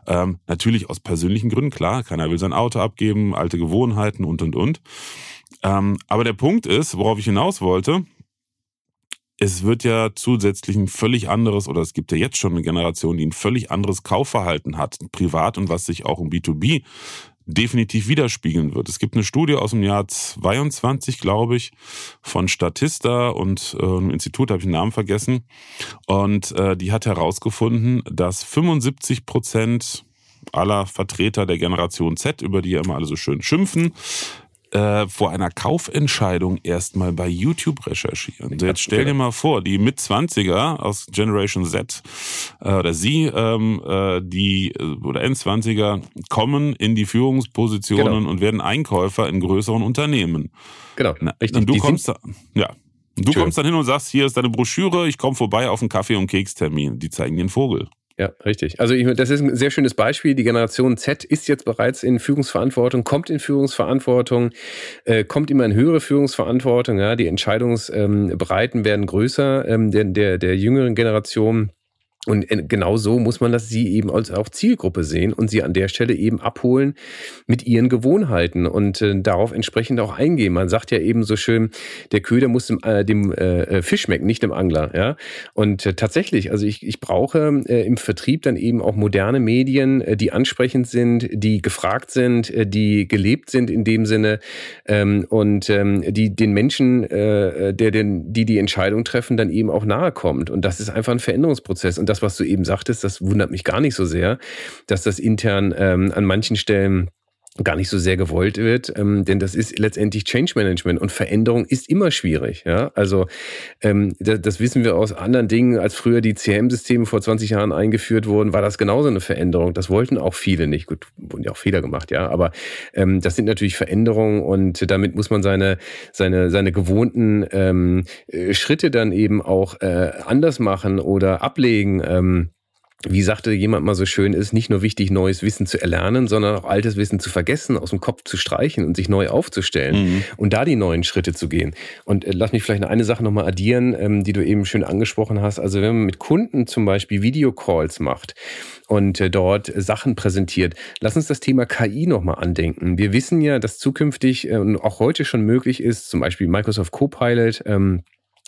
Ähm, natürlich aus persönlichen Gründen, klar, keiner will sein Auto abgeben, alte Gewohnheiten und und und. Ähm, aber der Punkt ist, worauf ich hinaus wollte, es wird ja zusätzlich ein völlig anderes, oder es gibt ja jetzt schon eine Generation, die ein völlig anderes Kaufverhalten hat, privat und was sich auch im B2B definitiv widerspiegeln wird. Es gibt eine Studie aus dem Jahr 22, glaube ich, von Statista und äh, einem Institut, habe ich den Namen vergessen. Und äh, die hat herausgefunden, dass 75 Prozent aller Vertreter der Generation Z, über die ja immer alle so schön schimpfen, äh, vor einer Kaufentscheidung erstmal bei YouTube recherchieren. Also jetzt stell dir mal vor, die Mit-20er aus Generation Z äh, oder sie, ähm, äh, die äh, oder N20er kommen in die Führungspositionen genau. und werden Einkäufer in größeren Unternehmen. Genau, Na, richtig. Und du die kommst da, ja. Du kommst dann hin und sagst, hier ist deine Broschüre, ich komme vorbei auf einen Kaffee- und Kekstermin. Die zeigen dir einen Vogel. Ja, richtig. Also ich, das ist ein sehr schönes Beispiel. Die Generation Z ist jetzt bereits in Führungsverantwortung, kommt in Führungsverantwortung, äh, kommt immer in höhere Führungsverantwortung. Ja, die Entscheidungsbreiten ähm, werden größer ähm, der, der, der jüngeren Generation. Und äh, genau so muss man das sie eben als auch Zielgruppe sehen und sie an der Stelle eben abholen mit ihren Gewohnheiten und äh, darauf entsprechend auch eingehen. Man sagt ja eben so schön, der Köder muss dem, äh, dem äh, Fisch schmecken, nicht dem Angler. Ja? Und äh, tatsächlich, also ich, ich brauche äh, im Vertrieb dann eben auch moderne Medien, äh, die ansprechend sind, die gefragt sind, äh, die gelebt sind in dem Sinne ähm, und ähm, die den Menschen, äh, der den, die die Entscheidung treffen, dann eben auch nahe kommt. Und das ist einfach ein Veränderungsprozess. Und das, was du eben sagtest, das wundert mich gar nicht so sehr, dass das intern ähm, an manchen Stellen gar nicht so sehr gewollt wird, ähm, denn das ist letztendlich Change Management und Veränderung ist immer schwierig. Ja? Also ähm, das, das wissen wir aus anderen Dingen, als früher die CM-Systeme vor 20 Jahren eingeführt wurden, war das genauso eine Veränderung. Das wollten auch viele nicht. Gut, wurden ja auch Fehler gemacht, ja, aber ähm, das sind natürlich Veränderungen und damit muss man seine seine seine gewohnten ähm, äh, Schritte dann eben auch äh, anders machen oder ablegen. Ähm, wie sagte jemand mal so schön, ist nicht nur wichtig, neues Wissen zu erlernen, sondern auch altes Wissen zu vergessen, aus dem Kopf zu streichen und sich neu aufzustellen mhm. und da die neuen Schritte zu gehen. Und äh, lass mich vielleicht eine Sache nochmal addieren, ähm, die du eben schön angesprochen hast. Also wenn man mit Kunden zum Beispiel Videocalls macht und äh, dort Sachen präsentiert, lass uns das Thema KI nochmal andenken. Wir wissen ja, dass zukünftig äh, und auch heute schon möglich ist, zum Beispiel Microsoft Copilot, ähm,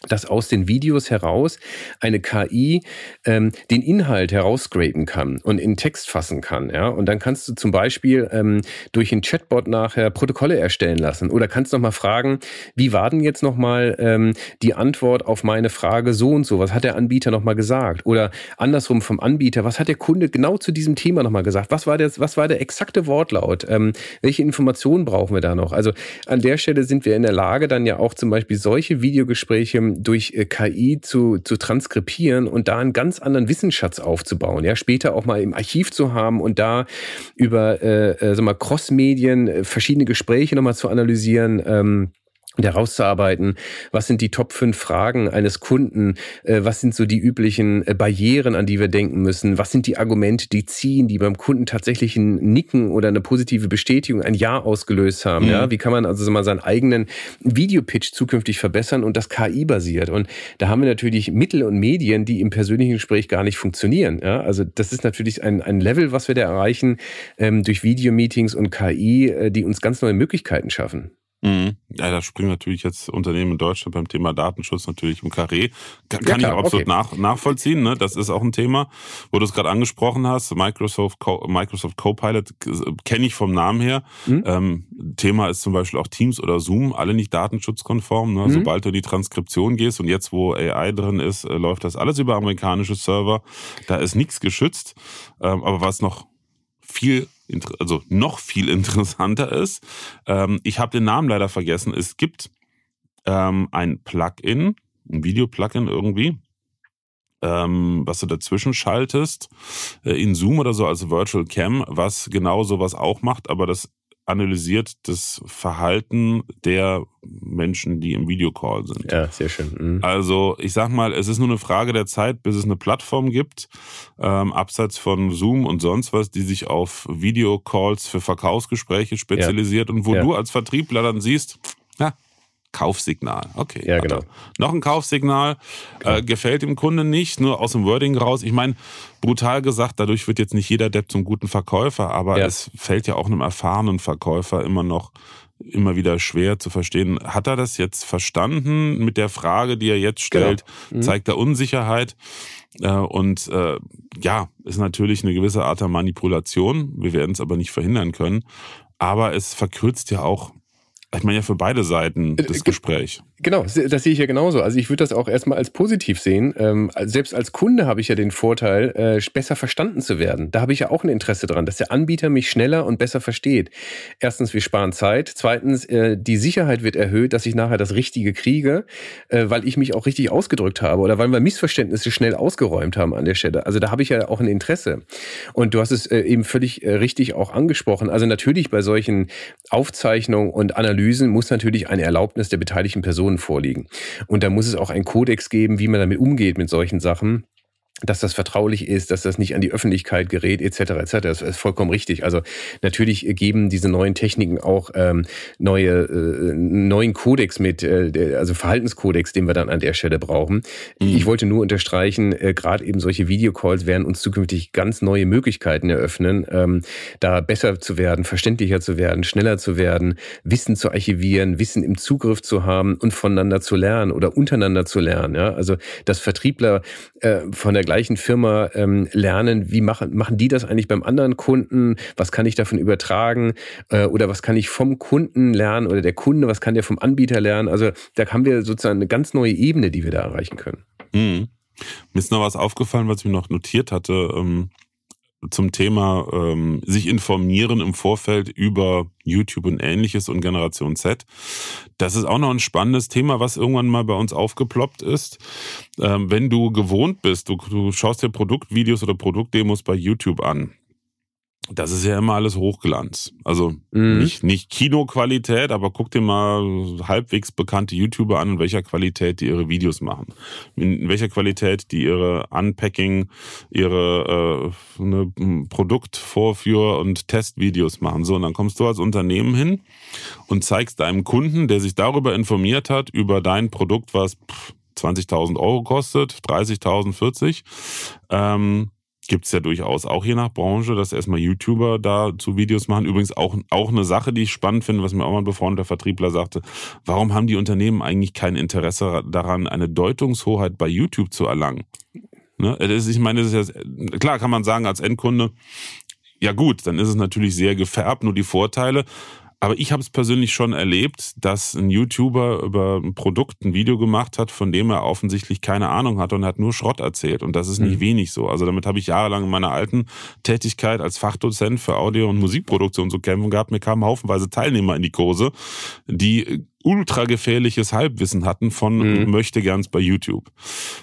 dass aus den Videos heraus eine KI ähm, den Inhalt herausscrapen kann und in Text fassen kann. Ja? Und dann kannst du zum Beispiel ähm, durch einen Chatbot nachher Protokolle erstellen lassen oder kannst nochmal fragen, wie war denn jetzt nochmal ähm, die Antwort auf meine Frage so und so? Was hat der Anbieter nochmal gesagt? Oder andersrum vom Anbieter, was hat der Kunde genau zu diesem Thema nochmal gesagt? Was war, der, was war der exakte Wortlaut? Ähm, welche Informationen brauchen wir da noch? Also an der Stelle sind wir in der Lage, dann ja auch zum Beispiel solche Videogespräche durch äh, KI zu, zu transkribieren und da einen ganz anderen Wissensschatz aufzubauen. Ja, später auch mal im Archiv zu haben und da über äh, äh, sag mal, Cross-Medien äh, verschiedene Gespräche nochmal zu analysieren. Ähm, und herauszuarbeiten, was sind die Top 5 Fragen eines Kunden, äh, was sind so die üblichen äh, Barrieren, an die wir denken müssen, was sind die Argumente, die ziehen, die beim Kunden tatsächlich ein Nicken oder eine positive Bestätigung, ein Ja ausgelöst haben. Mhm. Ja? Wie kann man also mal seinen eigenen Videopitch zukünftig verbessern und das KI basiert? Und da haben wir natürlich Mittel und Medien, die im persönlichen Gespräch gar nicht funktionieren. Ja? Also das ist natürlich ein, ein Level, was wir da erreichen ähm, durch Videomeetings und KI, äh, die uns ganz neue Möglichkeiten schaffen. Mhm. Ja, da springen natürlich jetzt Unternehmen in Deutschland beim Thema Datenschutz natürlich im Karree. Kann, ja, ich auch absolut okay. nach, nachvollziehen. Ne? Das ist auch ein Thema, wo du es gerade angesprochen hast. Microsoft, Co Microsoft Copilot kenne ich vom Namen her. Mhm. Ähm, Thema ist zum Beispiel auch Teams oder Zoom, alle nicht datenschutzkonform. Ne? Mhm. Sobald du in die Transkription gehst und jetzt, wo AI drin ist, äh, läuft das alles über amerikanische Server. Da ist nichts geschützt. Ähm, aber was noch viel also noch viel interessanter ist, ähm, ich habe den Namen leider vergessen. Es gibt ähm, ein Plugin, ein Video-Plugin irgendwie, ähm, was du dazwischen schaltest, äh, in Zoom oder so als Virtual Cam, was genau sowas auch macht, aber das analysiert das Verhalten der Menschen, die im Videocall sind. Ja, sehr schön. Mhm. Also ich sag mal, es ist nur eine Frage der Zeit, bis es eine Plattform gibt, ähm, abseits von Zoom und sonst was, die sich auf Videocalls für Verkaufsgespräche spezialisiert ja. und wo ja. du als Vertriebler dann siehst, ja, Kaufsignal. Okay. Ja, genau. Noch ein Kaufsignal. Äh, gefällt dem Kunden nicht, nur aus dem Wording raus. Ich meine, brutal gesagt, dadurch wird jetzt nicht jeder Depp zum guten Verkäufer, aber ja. es fällt ja auch einem erfahrenen Verkäufer immer noch immer wieder schwer zu verstehen. Hat er das jetzt verstanden mit der Frage, die er jetzt genau. stellt? Genau. Mhm. Zeigt er Unsicherheit? Äh, und äh, ja, ist natürlich eine gewisse Art der Manipulation. Wir werden es aber nicht verhindern können. Aber es verkürzt ja auch ich meine ja für beide Seiten äh, das Gespräch. Genau, das sehe ich ja genauso. Also ich würde das auch erstmal als positiv sehen. Ähm, selbst als Kunde habe ich ja den Vorteil, äh, besser verstanden zu werden. Da habe ich ja auch ein Interesse dran, dass der Anbieter mich schneller und besser versteht. Erstens, wir sparen Zeit. Zweitens, äh, die Sicherheit wird erhöht, dass ich nachher das Richtige kriege, äh, weil ich mich auch richtig ausgedrückt habe oder weil wir Missverständnisse schnell ausgeräumt haben an der Stelle. Also da habe ich ja auch ein Interesse. Und du hast es eben völlig richtig auch angesprochen. Also natürlich bei solchen Aufzeichnungen und Analysen muss natürlich eine Erlaubnis der beteiligten Personen Informationen vorliegen. Und da muss es auch einen Kodex geben, wie man damit umgeht mit solchen Sachen dass das vertraulich ist, dass das nicht an die Öffentlichkeit gerät, etc. etc. Das ist vollkommen richtig. Also natürlich geben diese neuen Techniken auch ähm, neue äh, neuen Kodex mit, äh, also Verhaltenskodex, den wir dann an der Stelle brauchen. Mhm. Ich wollte nur unterstreichen, äh, gerade eben solche Videocalls werden uns zukünftig ganz neue Möglichkeiten eröffnen, ähm, da besser zu werden, verständlicher zu werden, schneller zu werden, Wissen zu archivieren, Wissen im Zugriff zu haben und voneinander zu lernen oder untereinander zu lernen. Ja? Also dass Vertriebler äh, von der gleichen Firma ähm, lernen, wie machen, machen die das eigentlich beim anderen Kunden? Was kann ich davon übertragen? Äh, oder was kann ich vom Kunden lernen? Oder der Kunde, was kann der vom Anbieter lernen? Also da haben wir sozusagen eine ganz neue Ebene, die wir da erreichen können. Mhm. Mir ist noch was aufgefallen, was ich mir noch notiert hatte. Ähm, zum Thema ähm, sich informieren im Vorfeld über YouTube und ähnliches und Generation Z. Das ist auch noch ein spannendes Thema, was irgendwann mal bei uns aufgeploppt ist. Ähm, wenn du gewohnt bist, du, du schaust dir Produktvideos oder Produktdemos bei YouTube an das ist ja immer alles Hochglanz. Also mhm. nicht, nicht Kinoqualität, aber guck dir mal halbwegs bekannte YouTuber an, in welcher Qualität die ihre Videos machen. In welcher Qualität die ihre Unpacking, ihre äh, ne, Produktvorführ- und Testvideos machen. So, und dann kommst du als Unternehmen hin und zeigst deinem Kunden, der sich darüber informiert hat, über dein Produkt, was 20.000 Euro kostet, 30.000, 40, ähm, Gibt es ja durchaus auch je nach Branche, dass erstmal YouTuber da zu Videos machen. Übrigens auch, auch eine Sache, die ich spannend finde, was mir auch mal ein befreundeter Vertriebler sagte. Warum haben die Unternehmen eigentlich kein Interesse daran, eine Deutungshoheit bei YouTube zu erlangen? Ne? Das, ich meine, das ist ja, klar kann man sagen als Endkunde, ja gut, dann ist es natürlich sehr gefärbt, nur die Vorteile. Aber ich habe es persönlich schon erlebt, dass ein YouTuber über ein Produkt ein Video gemacht hat, von dem er offensichtlich keine Ahnung hatte und hat nur Schrott erzählt. Und das ist nicht mhm. wenig so. Also damit habe ich jahrelang in meiner alten Tätigkeit als Fachdozent für Audio- und Musikproduktion zu kämpfen gehabt. Mir kamen haufenweise Teilnehmer in die Kurse, die ultra gefährliches Halbwissen hatten von mhm. möchte gerns bei YouTube.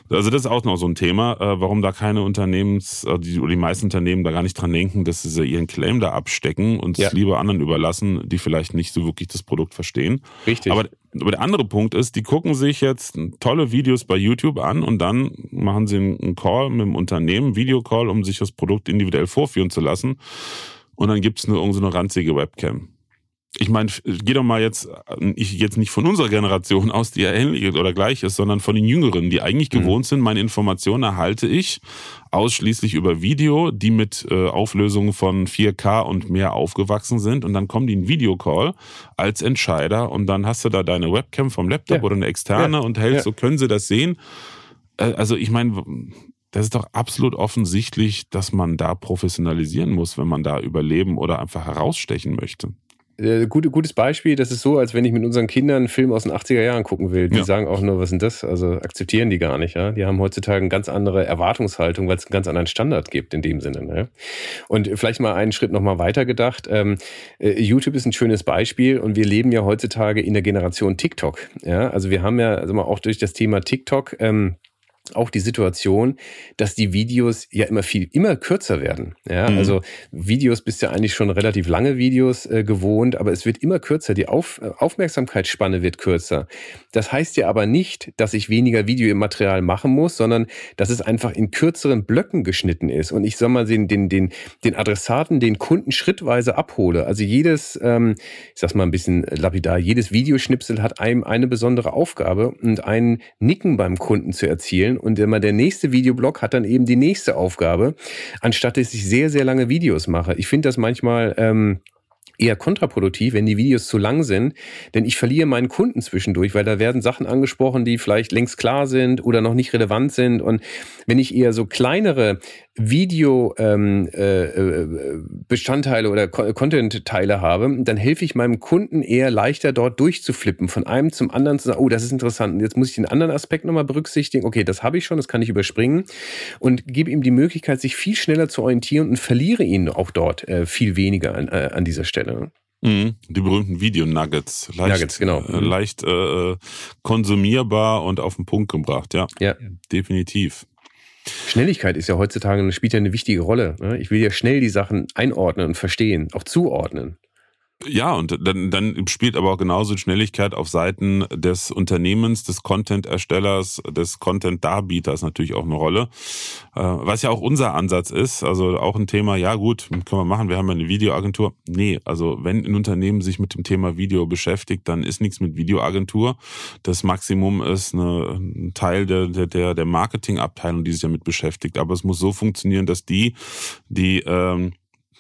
Also das ist auch noch so ein Thema, äh, warum da keine Unternehmens, äh, die, oder die meisten Unternehmen da gar nicht dran denken, dass sie ihren Claim da abstecken und ja. es lieber anderen überlassen, die vielleicht nicht so wirklich das Produkt verstehen. Richtig. Aber, aber der andere Punkt ist, die gucken sich jetzt tolle Videos bei YouTube an und dann machen sie einen Call mit dem Unternehmen, Videocall, um sich das Produkt individuell vorführen zu lassen. Und dann gibt's nur irgendeine so ranzige Webcam ich meine, geh doch mal jetzt, ich jetzt nicht von unserer Generation aus, die ja ähnlich oder gleich ist, sondern von den Jüngeren, die eigentlich mhm. gewohnt sind, meine Informationen erhalte ich ausschließlich über Video, die mit äh, Auflösungen von 4K und mehr aufgewachsen sind und dann kommen die in Videocall als Entscheider und dann hast du da deine Webcam vom Laptop ja. oder eine externe ja. und hältst, ja. so können sie das sehen. Äh, also ich meine, das ist doch absolut offensichtlich, dass man da professionalisieren muss, wenn man da überleben oder einfach herausstechen möchte. Äh, gute, gutes Beispiel, das ist so, als wenn ich mit unseren Kindern einen Film aus den 80er Jahren gucken will. Die ja. sagen auch nur, was ist das? Also akzeptieren die gar nicht. Ja? Die haben heutzutage eine ganz andere Erwartungshaltung, weil es einen ganz anderen Standard gibt in dem Sinne. Ne? Und vielleicht mal einen Schritt nochmal weiter gedacht. Ähm, äh, YouTube ist ein schönes Beispiel und wir leben ja heutzutage in der Generation TikTok. Ja? Also wir haben ja also mal auch durch das Thema TikTok ähm, auch die Situation, dass die Videos ja immer viel, immer kürzer werden. Ja, mhm. also Videos bist ja eigentlich schon relativ lange Videos äh, gewohnt, aber es wird immer kürzer. Die Auf, äh, Aufmerksamkeitsspanne wird kürzer. Das heißt ja aber nicht, dass ich weniger Video im Material machen muss, sondern dass es einfach in kürzeren Blöcken geschnitten ist. Und ich soll mal den, den, den, den Adressaten, den Kunden schrittweise abhole. Also jedes, ähm, ich sag's mal ein bisschen lapidar, jedes Videoschnipsel hat einem eine besondere Aufgabe und ein Nicken beim Kunden zu erzielen und immer der nächste Videoblog hat dann eben die nächste Aufgabe, anstatt dass ich sehr, sehr lange Videos mache. Ich finde das manchmal ähm, eher kontraproduktiv, wenn die Videos zu lang sind, denn ich verliere meinen Kunden zwischendurch, weil da werden Sachen angesprochen, die vielleicht längst klar sind oder noch nicht relevant sind. Und wenn ich eher so kleinere Video-Bestandteile ähm, äh, äh, oder Content-Teile habe, dann helfe ich meinem Kunden eher leichter dort durchzuflippen, von einem zum anderen zu sagen, oh, das ist interessant, jetzt muss ich den anderen Aspekt nochmal berücksichtigen, okay, das habe ich schon, das kann ich überspringen und gebe ihm die Möglichkeit, sich viel schneller zu orientieren und verliere ihn auch dort äh, viel weniger an, äh, an dieser Stelle. Mhm, die berühmten Video-Nuggets. Leicht, Nuggets, genau. Äh, leicht äh, konsumierbar und auf den Punkt gebracht, ja. Ja. Definitiv. Schnelligkeit ist ja heutzutage, spielt ja eine wichtige Rolle. Ne? Ich will ja schnell die Sachen einordnen und verstehen, auch zuordnen. Ja, und dann, dann spielt aber auch genauso Schnelligkeit auf Seiten des Unternehmens, des Content-Erstellers, des Content-Darbieters natürlich auch eine Rolle. Äh, was ja auch unser Ansatz ist, also auch ein Thema, ja gut, können wir machen, wir haben ja eine Videoagentur. Nee, also wenn ein Unternehmen sich mit dem Thema Video beschäftigt, dann ist nichts mit Videoagentur. Das Maximum ist eine, ein Teil der, der, der Marketingabteilung, die sich damit beschäftigt. Aber es muss so funktionieren, dass die, die ähm,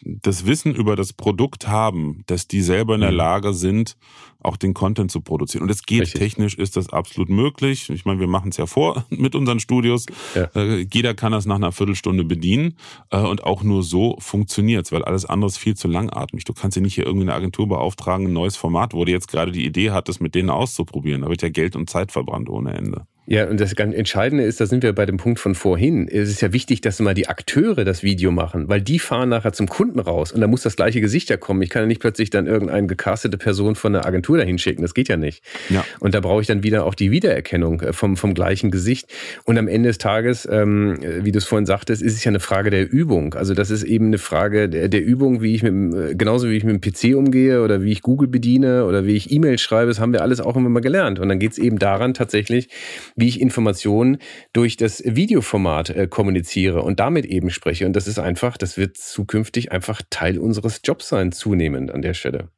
das Wissen über das Produkt haben, dass die selber in der mhm. Lage sind, auch den Content zu produzieren. Und es geht Richtig. technisch, ist das absolut möglich. Ich meine, wir machen es ja vor mit unseren Studios. Ja. Äh, jeder kann das nach einer Viertelstunde bedienen äh, und auch nur so funktioniert es, weil alles andere ist viel zu langatmig. Du kannst ja nicht hier irgendwie eine Agentur beauftragen, ein neues Format, wo du jetzt gerade die Idee hattest, mit denen auszuprobieren. Da wird ja Geld und Zeit verbrannt ohne Ende. Ja, und das ganz Entscheidende ist, da sind wir bei dem Punkt von vorhin. Es ist ja wichtig, dass immer die Akteure das Video machen, weil die fahren nachher zum Kunden raus und da muss das gleiche Gesicht ja kommen. Ich kann ja nicht plötzlich dann irgendeine gecastete Person von der Agentur dahin schicken. Das geht ja nicht. Ja. Und da brauche ich dann wieder auch die Wiedererkennung äh, vom, vom gleichen Gesicht. Und am Ende des Tages, ähm, wie du es vorhin sagtest, ist es ja eine Frage der Übung. Also das ist eben eine Frage der, der Übung, wie ich mit, äh, genauso wie ich mit dem PC umgehe oder wie ich Google bediene oder wie ich E-Mails schreibe. Das haben wir alles auch immer mal gelernt. Und dann geht es eben daran tatsächlich, wie ich Informationen durch das Videoformat äh, kommuniziere und damit eben spreche. Und das ist einfach, das wird zukünftig einfach Teil unseres Jobs sein, zunehmend an der Stelle.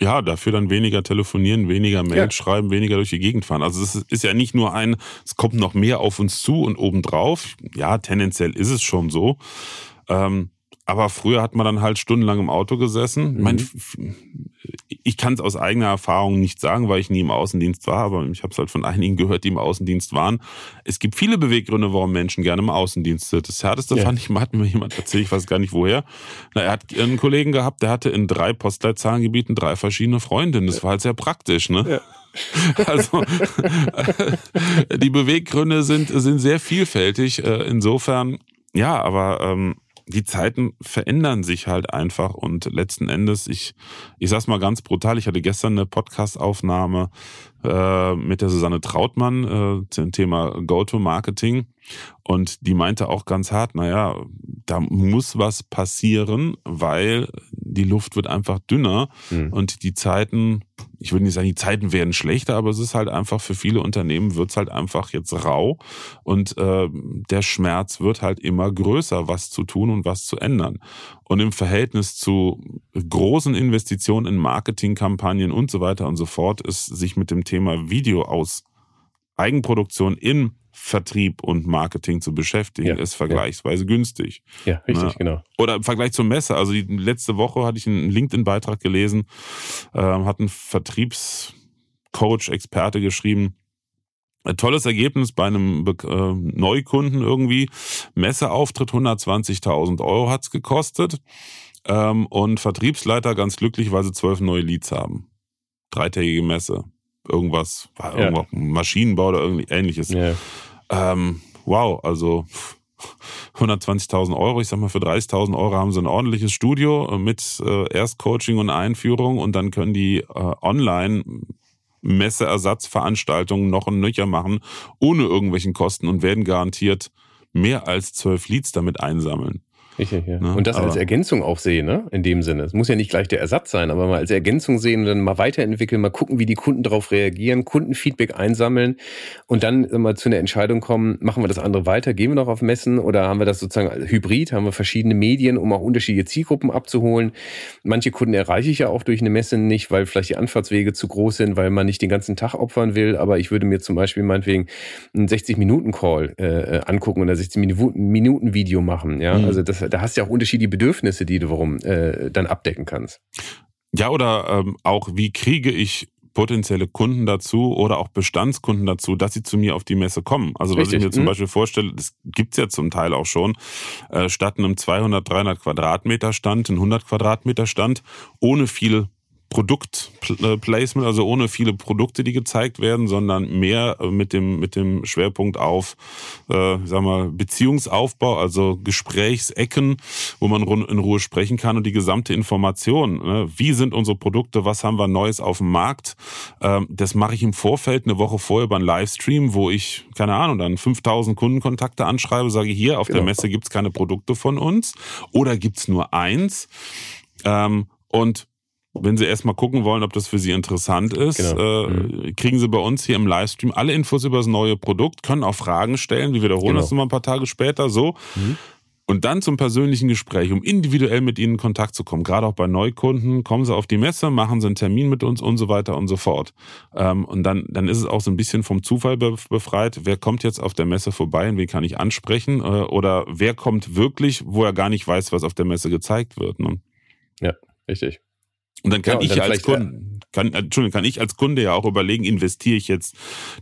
Ja, dafür dann weniger telefonieren, weniger Mail ja. schreiben, weniger durch die Gegend fahren. Also es ist ja nicht nur ein, es kommt noch mehr auf uns zu und obendrauf. Ja, tendenziell ist es schon so. Ähm, aber früher hat man dann halt stundenlang im Auto gesessen. Mhm. Ich, mein, ich kann es aus eigener Erfahrung nicht sagen, weil ich nie im Außendienst war, aber ich habe es halt von einigen gehört, die im Außendienst waren. Es gibt viele Beweggründe, warum Menschen gerne im Außendienst sind. Das härteste ja. fand ich, mal hat mir jemand erzählt, ich weiß gar nicht woher. Na, er hat einen Kollegen gehabt, der hatte in drei Postleitzahlengebieten drei verschiedene Freundinnen. Das war halt sehr praktisch, ne? Ja. Also die Beweggründe sind, sind sehr vielfältig. Äh, insofern, ja, aber ähm, die Zeiten verändern sich halt einfach und letzten Endes, ich, ich sag's mal ganz brutal, ich hatte gestern eine Podcast-Aufnahme äh, mit der Susanne Trautmann äh, zum Thema Go-to-Marketing und die meinte auch ganz hart, naja, da muss was passieren, weil die Luft wird einfach dünner mhm. und die Zeiten, ich würde nicht sagen, die Zeiten werden schlechter, aber es ist halt einfach für viele Unternehmen wird es halt einfach jetzt rau und äh, der Schmerz wird halt immer größer, was zu tun und was zu ändern. Und im Verhältnis zu großen Investitionen in Marketingkampagnen und so weiter und so fort ist sich mit dem Thema Video aus Eigenproduktion in Vertrieb und Marketing zu beschäftigen, ja, ist vergleichsweise ja. günstig. Ja, richtig, Na, genau. Oder im Vergleich zur Messe. Also die letzte Woche hatte ich einen LinkedIn-Beitrag gelesen, äh, hat ein Vertriebscoach, Experte geschrieben, ein tolles Ergebnis bei einem äh, Neukunden irgendwie. Messeauftritt 120.000 Euro hat's gekostet. ähm, und Vertriebsleiter ganz glücklich, weil sie zwölf neue Leads haben. Dreitägige Messe. Irgendwas, ja. irgendwas Maschinenbau oder irgendwie ähnliches. Ja. Ähm, wow, also 120.000 Euro, ich sag mal für 30.000 Euro haben sie ein ordentliches Studio mit äh, Erstcoaching und Einführung und dann können die äh, online Messeersatzveranstaltungen noch und nöcher machen, ohne irgendwelchen Kosten und werden garantiert mehr als zwölf Leads damit einsammeln. Richtig, ja. Ne? Und das aber als Ergänzung auch sehen, ne? In dem Sinne. Es muss ja nicht gleich der Ersatz sein, aber mal als Ergänzung sehen und dann mal weiterentwickeln, mal gucken, wie die Kunden darauf reagieren, Kundenfeedback einsammeln und dann mal zu einer Entscheidung kommen, machen wir das andere weiter, gehen wir noch auf Messen oder haben wir das sozusagen hybrid, haben wir verschiedene Medien, um auch unterschiedliche Zielgruppen abzuholen. Manche Kunden erreiche ich ja auch durch eine Messe nicht, weil vielleicht die Anfahrtswege zu groß sind, weil man nicht den ganzen Tag opfern will, aber ich würde mir zum Beispiel meinetwegen einen 60-Minuten-Call äh, äh, angucken oder 60-Minuten-Video machen, ja. Mhm. Also das da hast du ja auch unterschiedliche Bedürfnisse, die du warum äh, dann abdecken kannst. Ja, oder ähm, auch, wie kriege ich potenzielle Kunden dazu oder auch Bestandskunden dazu, dass sie zu mir auf die Messe kommen. Also was Richtig. ich mir zum mhm. Beispiel vorstelle, das gibt's ja zum Teil auch schon, äh, statt einem 200, 300 Quadratmeter Stand, ein 100 Quadratmeter Stand, ohne viel Produktplacement, also ohne viele Produkte, die gezeigt werden, sondern mehr mit dem, mit dem Schwerpunkt auf, äh, sag mal, Beziehungsaufbau, also Gesprächsecken, wo man in Ruhe sprechen kann und die gesamte Information. Ne? Wie sind unsere Produkte? Was haben wir Neues auf dem Markt? Ähm, das mache ich im Vorfeld eine Woche vorher über einen Livestream, wo ich, keine Ahnung, dann 5000 Kundenkontakte anschreibe, sage hier, auf genau. der Messe gibt's keine Produkte von uns oder gibt's nur eins. Ähm, und wenn Sie erstmal gucken wollen, ob das für Sie interessant ist, genau. äh, mhm. kriegen Sie bei uns hier im Livestream alle Infos über das neue Produkt, können auch Fragen stellen. Wir wiederholen genau. das nochmal ein paar Tage später so. Mhm. Und dann zum persönlichen Gespräch, um individuell mit Ihnen in Kontakt zu kommen. Gerade auch bei Neukunden, kommen Sie auf die Messe, machen Sie einen Termin mit uns und so weiter und so fort. Ähm, und dann, dann ist es auch so ein bisschen vom Zufall befreit. Wer kommt jetzt auf der Messe vorbei und wen kann ich ansprechen? Äh, oder wer kommt wirklich, wo er gar nicht weiß, was auf der Messe gezeigt wird? Ne? Ja, richtig. Und dann kann ja, und ich dann als Kunde, kann, Entschuldigung, kann ich als Kunde ja auch überlegen, investiere ich jetzt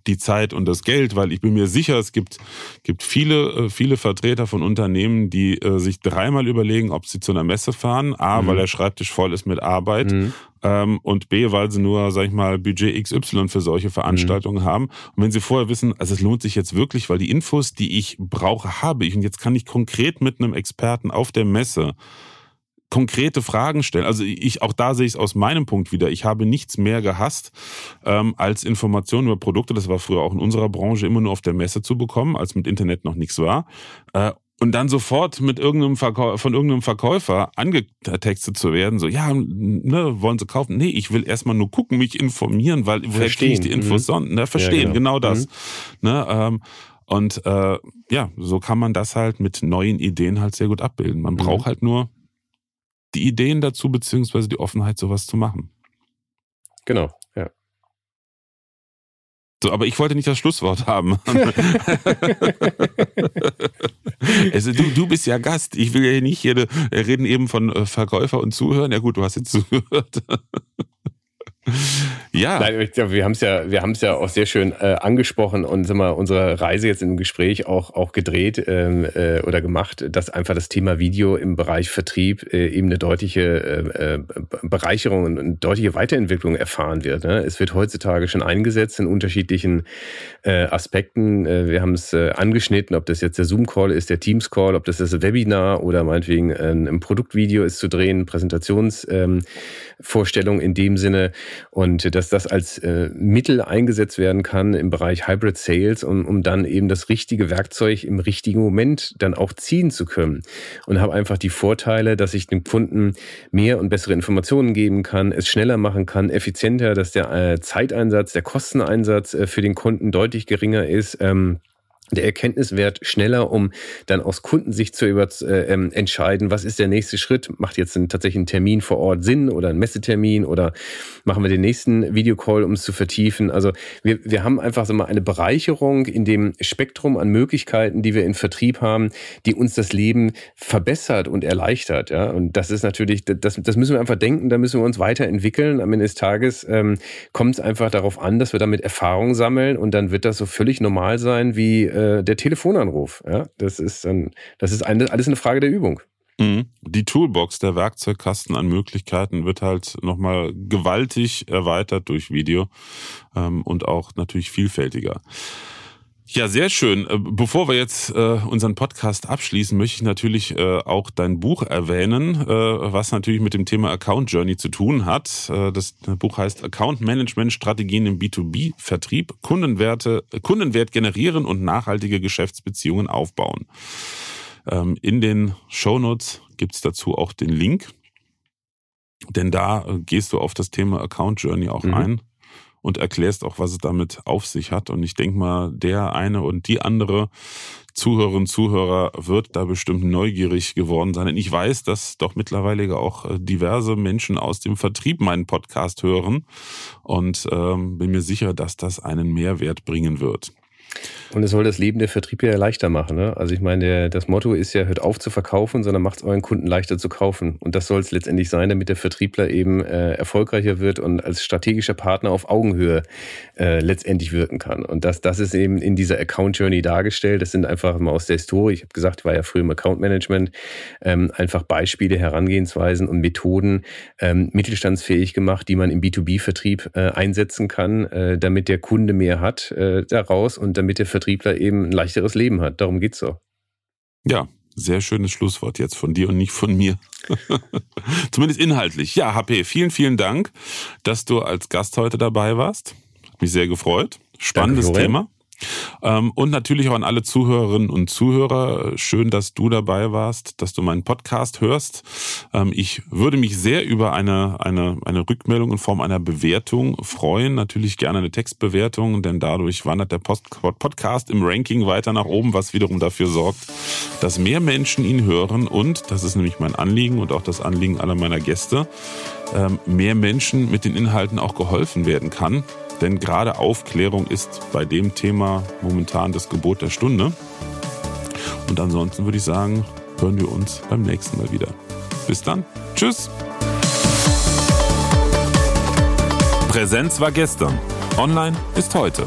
die Zeit und das Geld, weil ich bin mir sicher, es gibt, gibt viele, äh, viele Vertreter von Unternehmen, die äh, sich dreimal überlegen, ob sie zu einer Messe fahren. A, mhm. weil der Schreibtisch voll ist mit Arbeit. Mhm. Ähm, und B, weil sie nur, sag ich mal, Budget XY für solche Veranstaltungen mhm. haben. Und wenn sie vorher wissen, also es lohnt sich jetzt wirklich, weil die Infos, die ich brauche, habe ich. Und jetzt kann ich konkret mit einem Experten auf der Messe konkrete Fragen stellen. Also ich auch da sehe ich es aus meinem Punkt wieder. Ich habe nichts mehr gehasst ähm, als Informationen über Produkte. Das war früher auch in unserer Branche immer nur auf der Messe zu bekommen, als mit Internet noch nichts war. Äh, und dann sofort mit irgendeinem Verkäufer, von irgendeinem Verkäufer angetextet zu werden, so, ja, ne, wollen sie kaufen? Nee, ich will erstmal nur gucken, mich informieren, weil woher kriege ich die Infos mhm. Ne, verstehen, ja, genau. genau. das. Mhm. Ne, ähm, und äh, ja, so kann man das halt mit neuen Ideen halt sehr gut abbilden. Man mhm. braucht halt nur die Ideen dazu, beziehungsweise die Offenheit, sowas zu machen. Genau, ja. So, aber ich wollte nicht das Schlusswort haben. also du, du bist ja Gast. Ich will ja nicht hier, wir reden eben von äh, Verkäufer und Zuhören. Ja gut, du hast jetzt zugehört. Ja. Nein, wir haben es ja, wir haben es ja auch sehr schön äh, angesprochen und sind mal unsere Reise jetzt im Gespräch auch auch gedreht ähm, äh, oder gemacht, dass einfach das Thema Video im Bereich Vertrieb äh, eben eine deutliche äh, äh Bereicherung und eine deutliche Weiterentwicklung erfahren wird. Ne? Es wird heutzutage schon eingesetzt in unterschiedlichen äh, Aspekten. Wir haben es angeschnitten, ob das jetzt der Zoom-Call ist, der Teams-Call, ob das das Webinar oder meinetwegen äh, ein Produktvideo ist zu drehen, Präsentationsvorstellung ähm, in dem Sinne und dass das als äh, Mittel eingesetzt werden kann im Bereich Hybrid Sales, um, um dann eben das richtige Werkzeug im richtigen Moment dann auch ziehen zu können. Und habe einfach die Vorteile, dass ich dem Kunden mehr und bessere Informationen geben kann, es schneller machen kann, effizienter, dass der äh, Zeiteinsatz, der Kosteneinsatz äh, für den Kunden deutlich geringer ist. Ähm, der Erkenntniswert schneller, um dann aus Kundensicht zu über, äh, ähm, entscheiden, was ist der nächste Schritt? Macht jetzt ein, tatsächlich ein Termin vor Ort Sinn oder ein Messetermin oder machen wir den nächsten Videocall, um es zu vertiefen? Also wir, wir haben einfach so mal eine Bereicherung in dem Spektrum an Möglichkeiten, die wir in Vertrieb haben, die uns das Leben verbessert und erleichtert. Ja? Und das ist natürlich, das, das müssen wir einfach denken, da müssen wir uns weiterentwickeln. Am Ende des Tages ähm, kommt es einfach darauf an, dass wir damit Erfahrung sammeln und dann wird das so völlig normal sein wie äh, der Telefonanruf. Ja? Das ist dann, das ist eine, alles eine Frage der Übung. Mhm. Die Toolbox, der Werkzeugkasten an Möglichkeiten wird halt nochmal gewaltig erweitert durch Video ähm, und auch natürlich vielfältiger. Ja, sehr schön. Äh, bevor wir jetzt äh, unseren Podcast abschließen, möchte ich natürlich äh, auch dein Buch erwähnen, äh, was natürlich mit dem Thema Account Journey zu tun hat. Äh, das Buch heißt Account Management Strategien im B2B-Vertrieb, Kundenwerte, Kundenwert generieren und nachhaltige Geschäftsbeziehungen aufbauen. Ähm, in den Shownotes gibt's dazu auch den Link, denn da äh, gehst du auf das Thema Account Journey auch mhm. ein und erklärst auch, was es damit auf sich hat. Und ich denke mal, der eine und die andere Zuhörerin, Zuhörer wird da bestimmt neugierig geworden sein. Denn ich weiß, dass doch mittlerweile auch äh, diverse Menschen aus dem Vertrieb meinen Podcast hören und ähm, bin mir sicher, dass das einen Mehrwert bringen wird. Und es soll das Leben der Vertriebler leichter machen. Ne? Also ich meine, der, das Motto ist ja, hört auf zu verkaufen, sondern macht es euren Kunden leichter zu kaufen. Und das soll es letztendlich sein, damit der Vertriebler eben äh, erfolgreicher wird und als strategischer Partner auf Augenhöhe äh, letztendlich wirken kann. Und das, das ist eben in dieser Account Journey dargestellt. Das sind einfach mal aus der Historie, ich habe gesagt, ich war ja früher im Account Management, ähm, einfach Beispiele, Herangehensweisen und Methoden ähm, mittelstandsfähig gemacht, die man im B2B-Vertrieb äh, einsetzen kann, äh, damit der Kunde mehr hat äh, daraus und damit der Vertriebler eben ein leichteres Leben hat. Darum geht's so. Ja, sehr schönes Schlusswort jetzt von dir und nicht von mir. Zumindest inhaltlich. Ja, HP, vielen, vielen Dank, dass du als Gast heute dabei warst. Hat mich sehr gefreut. Spannendes Danke, Thema. Ähm, und natürlich auch an alle Zuhörerinnen und Zuhörer. Schön, dass du dabei warst, dass du meinen Podcast hörst. Ähm, ich würde mich sehr über eine, eine, eine Rückmeldung in Form einer Bewertung freuen. Natürlich gerne eine Textbewertung, denn dadurch wandert der Post Podcast im Ranking weiter nach oben, was wiederum dafür sorgt, dass mehr Menschen ihn hören. Und, das ist nämlich mein Anliegen und auch das Anliegen aller meiner Gäste, ähm, mehr Menschen mit den Inhalten auch geholfen werden kann. Denn gerade Aufklärung ist bei dem Thema momentan das Gebot der Stunde. Und ansonsten würde ich sagen, hören wir uns beim nächsten Mal wieder. Bis dann. Tschüss. Präsenz war gestern. Online ist heute.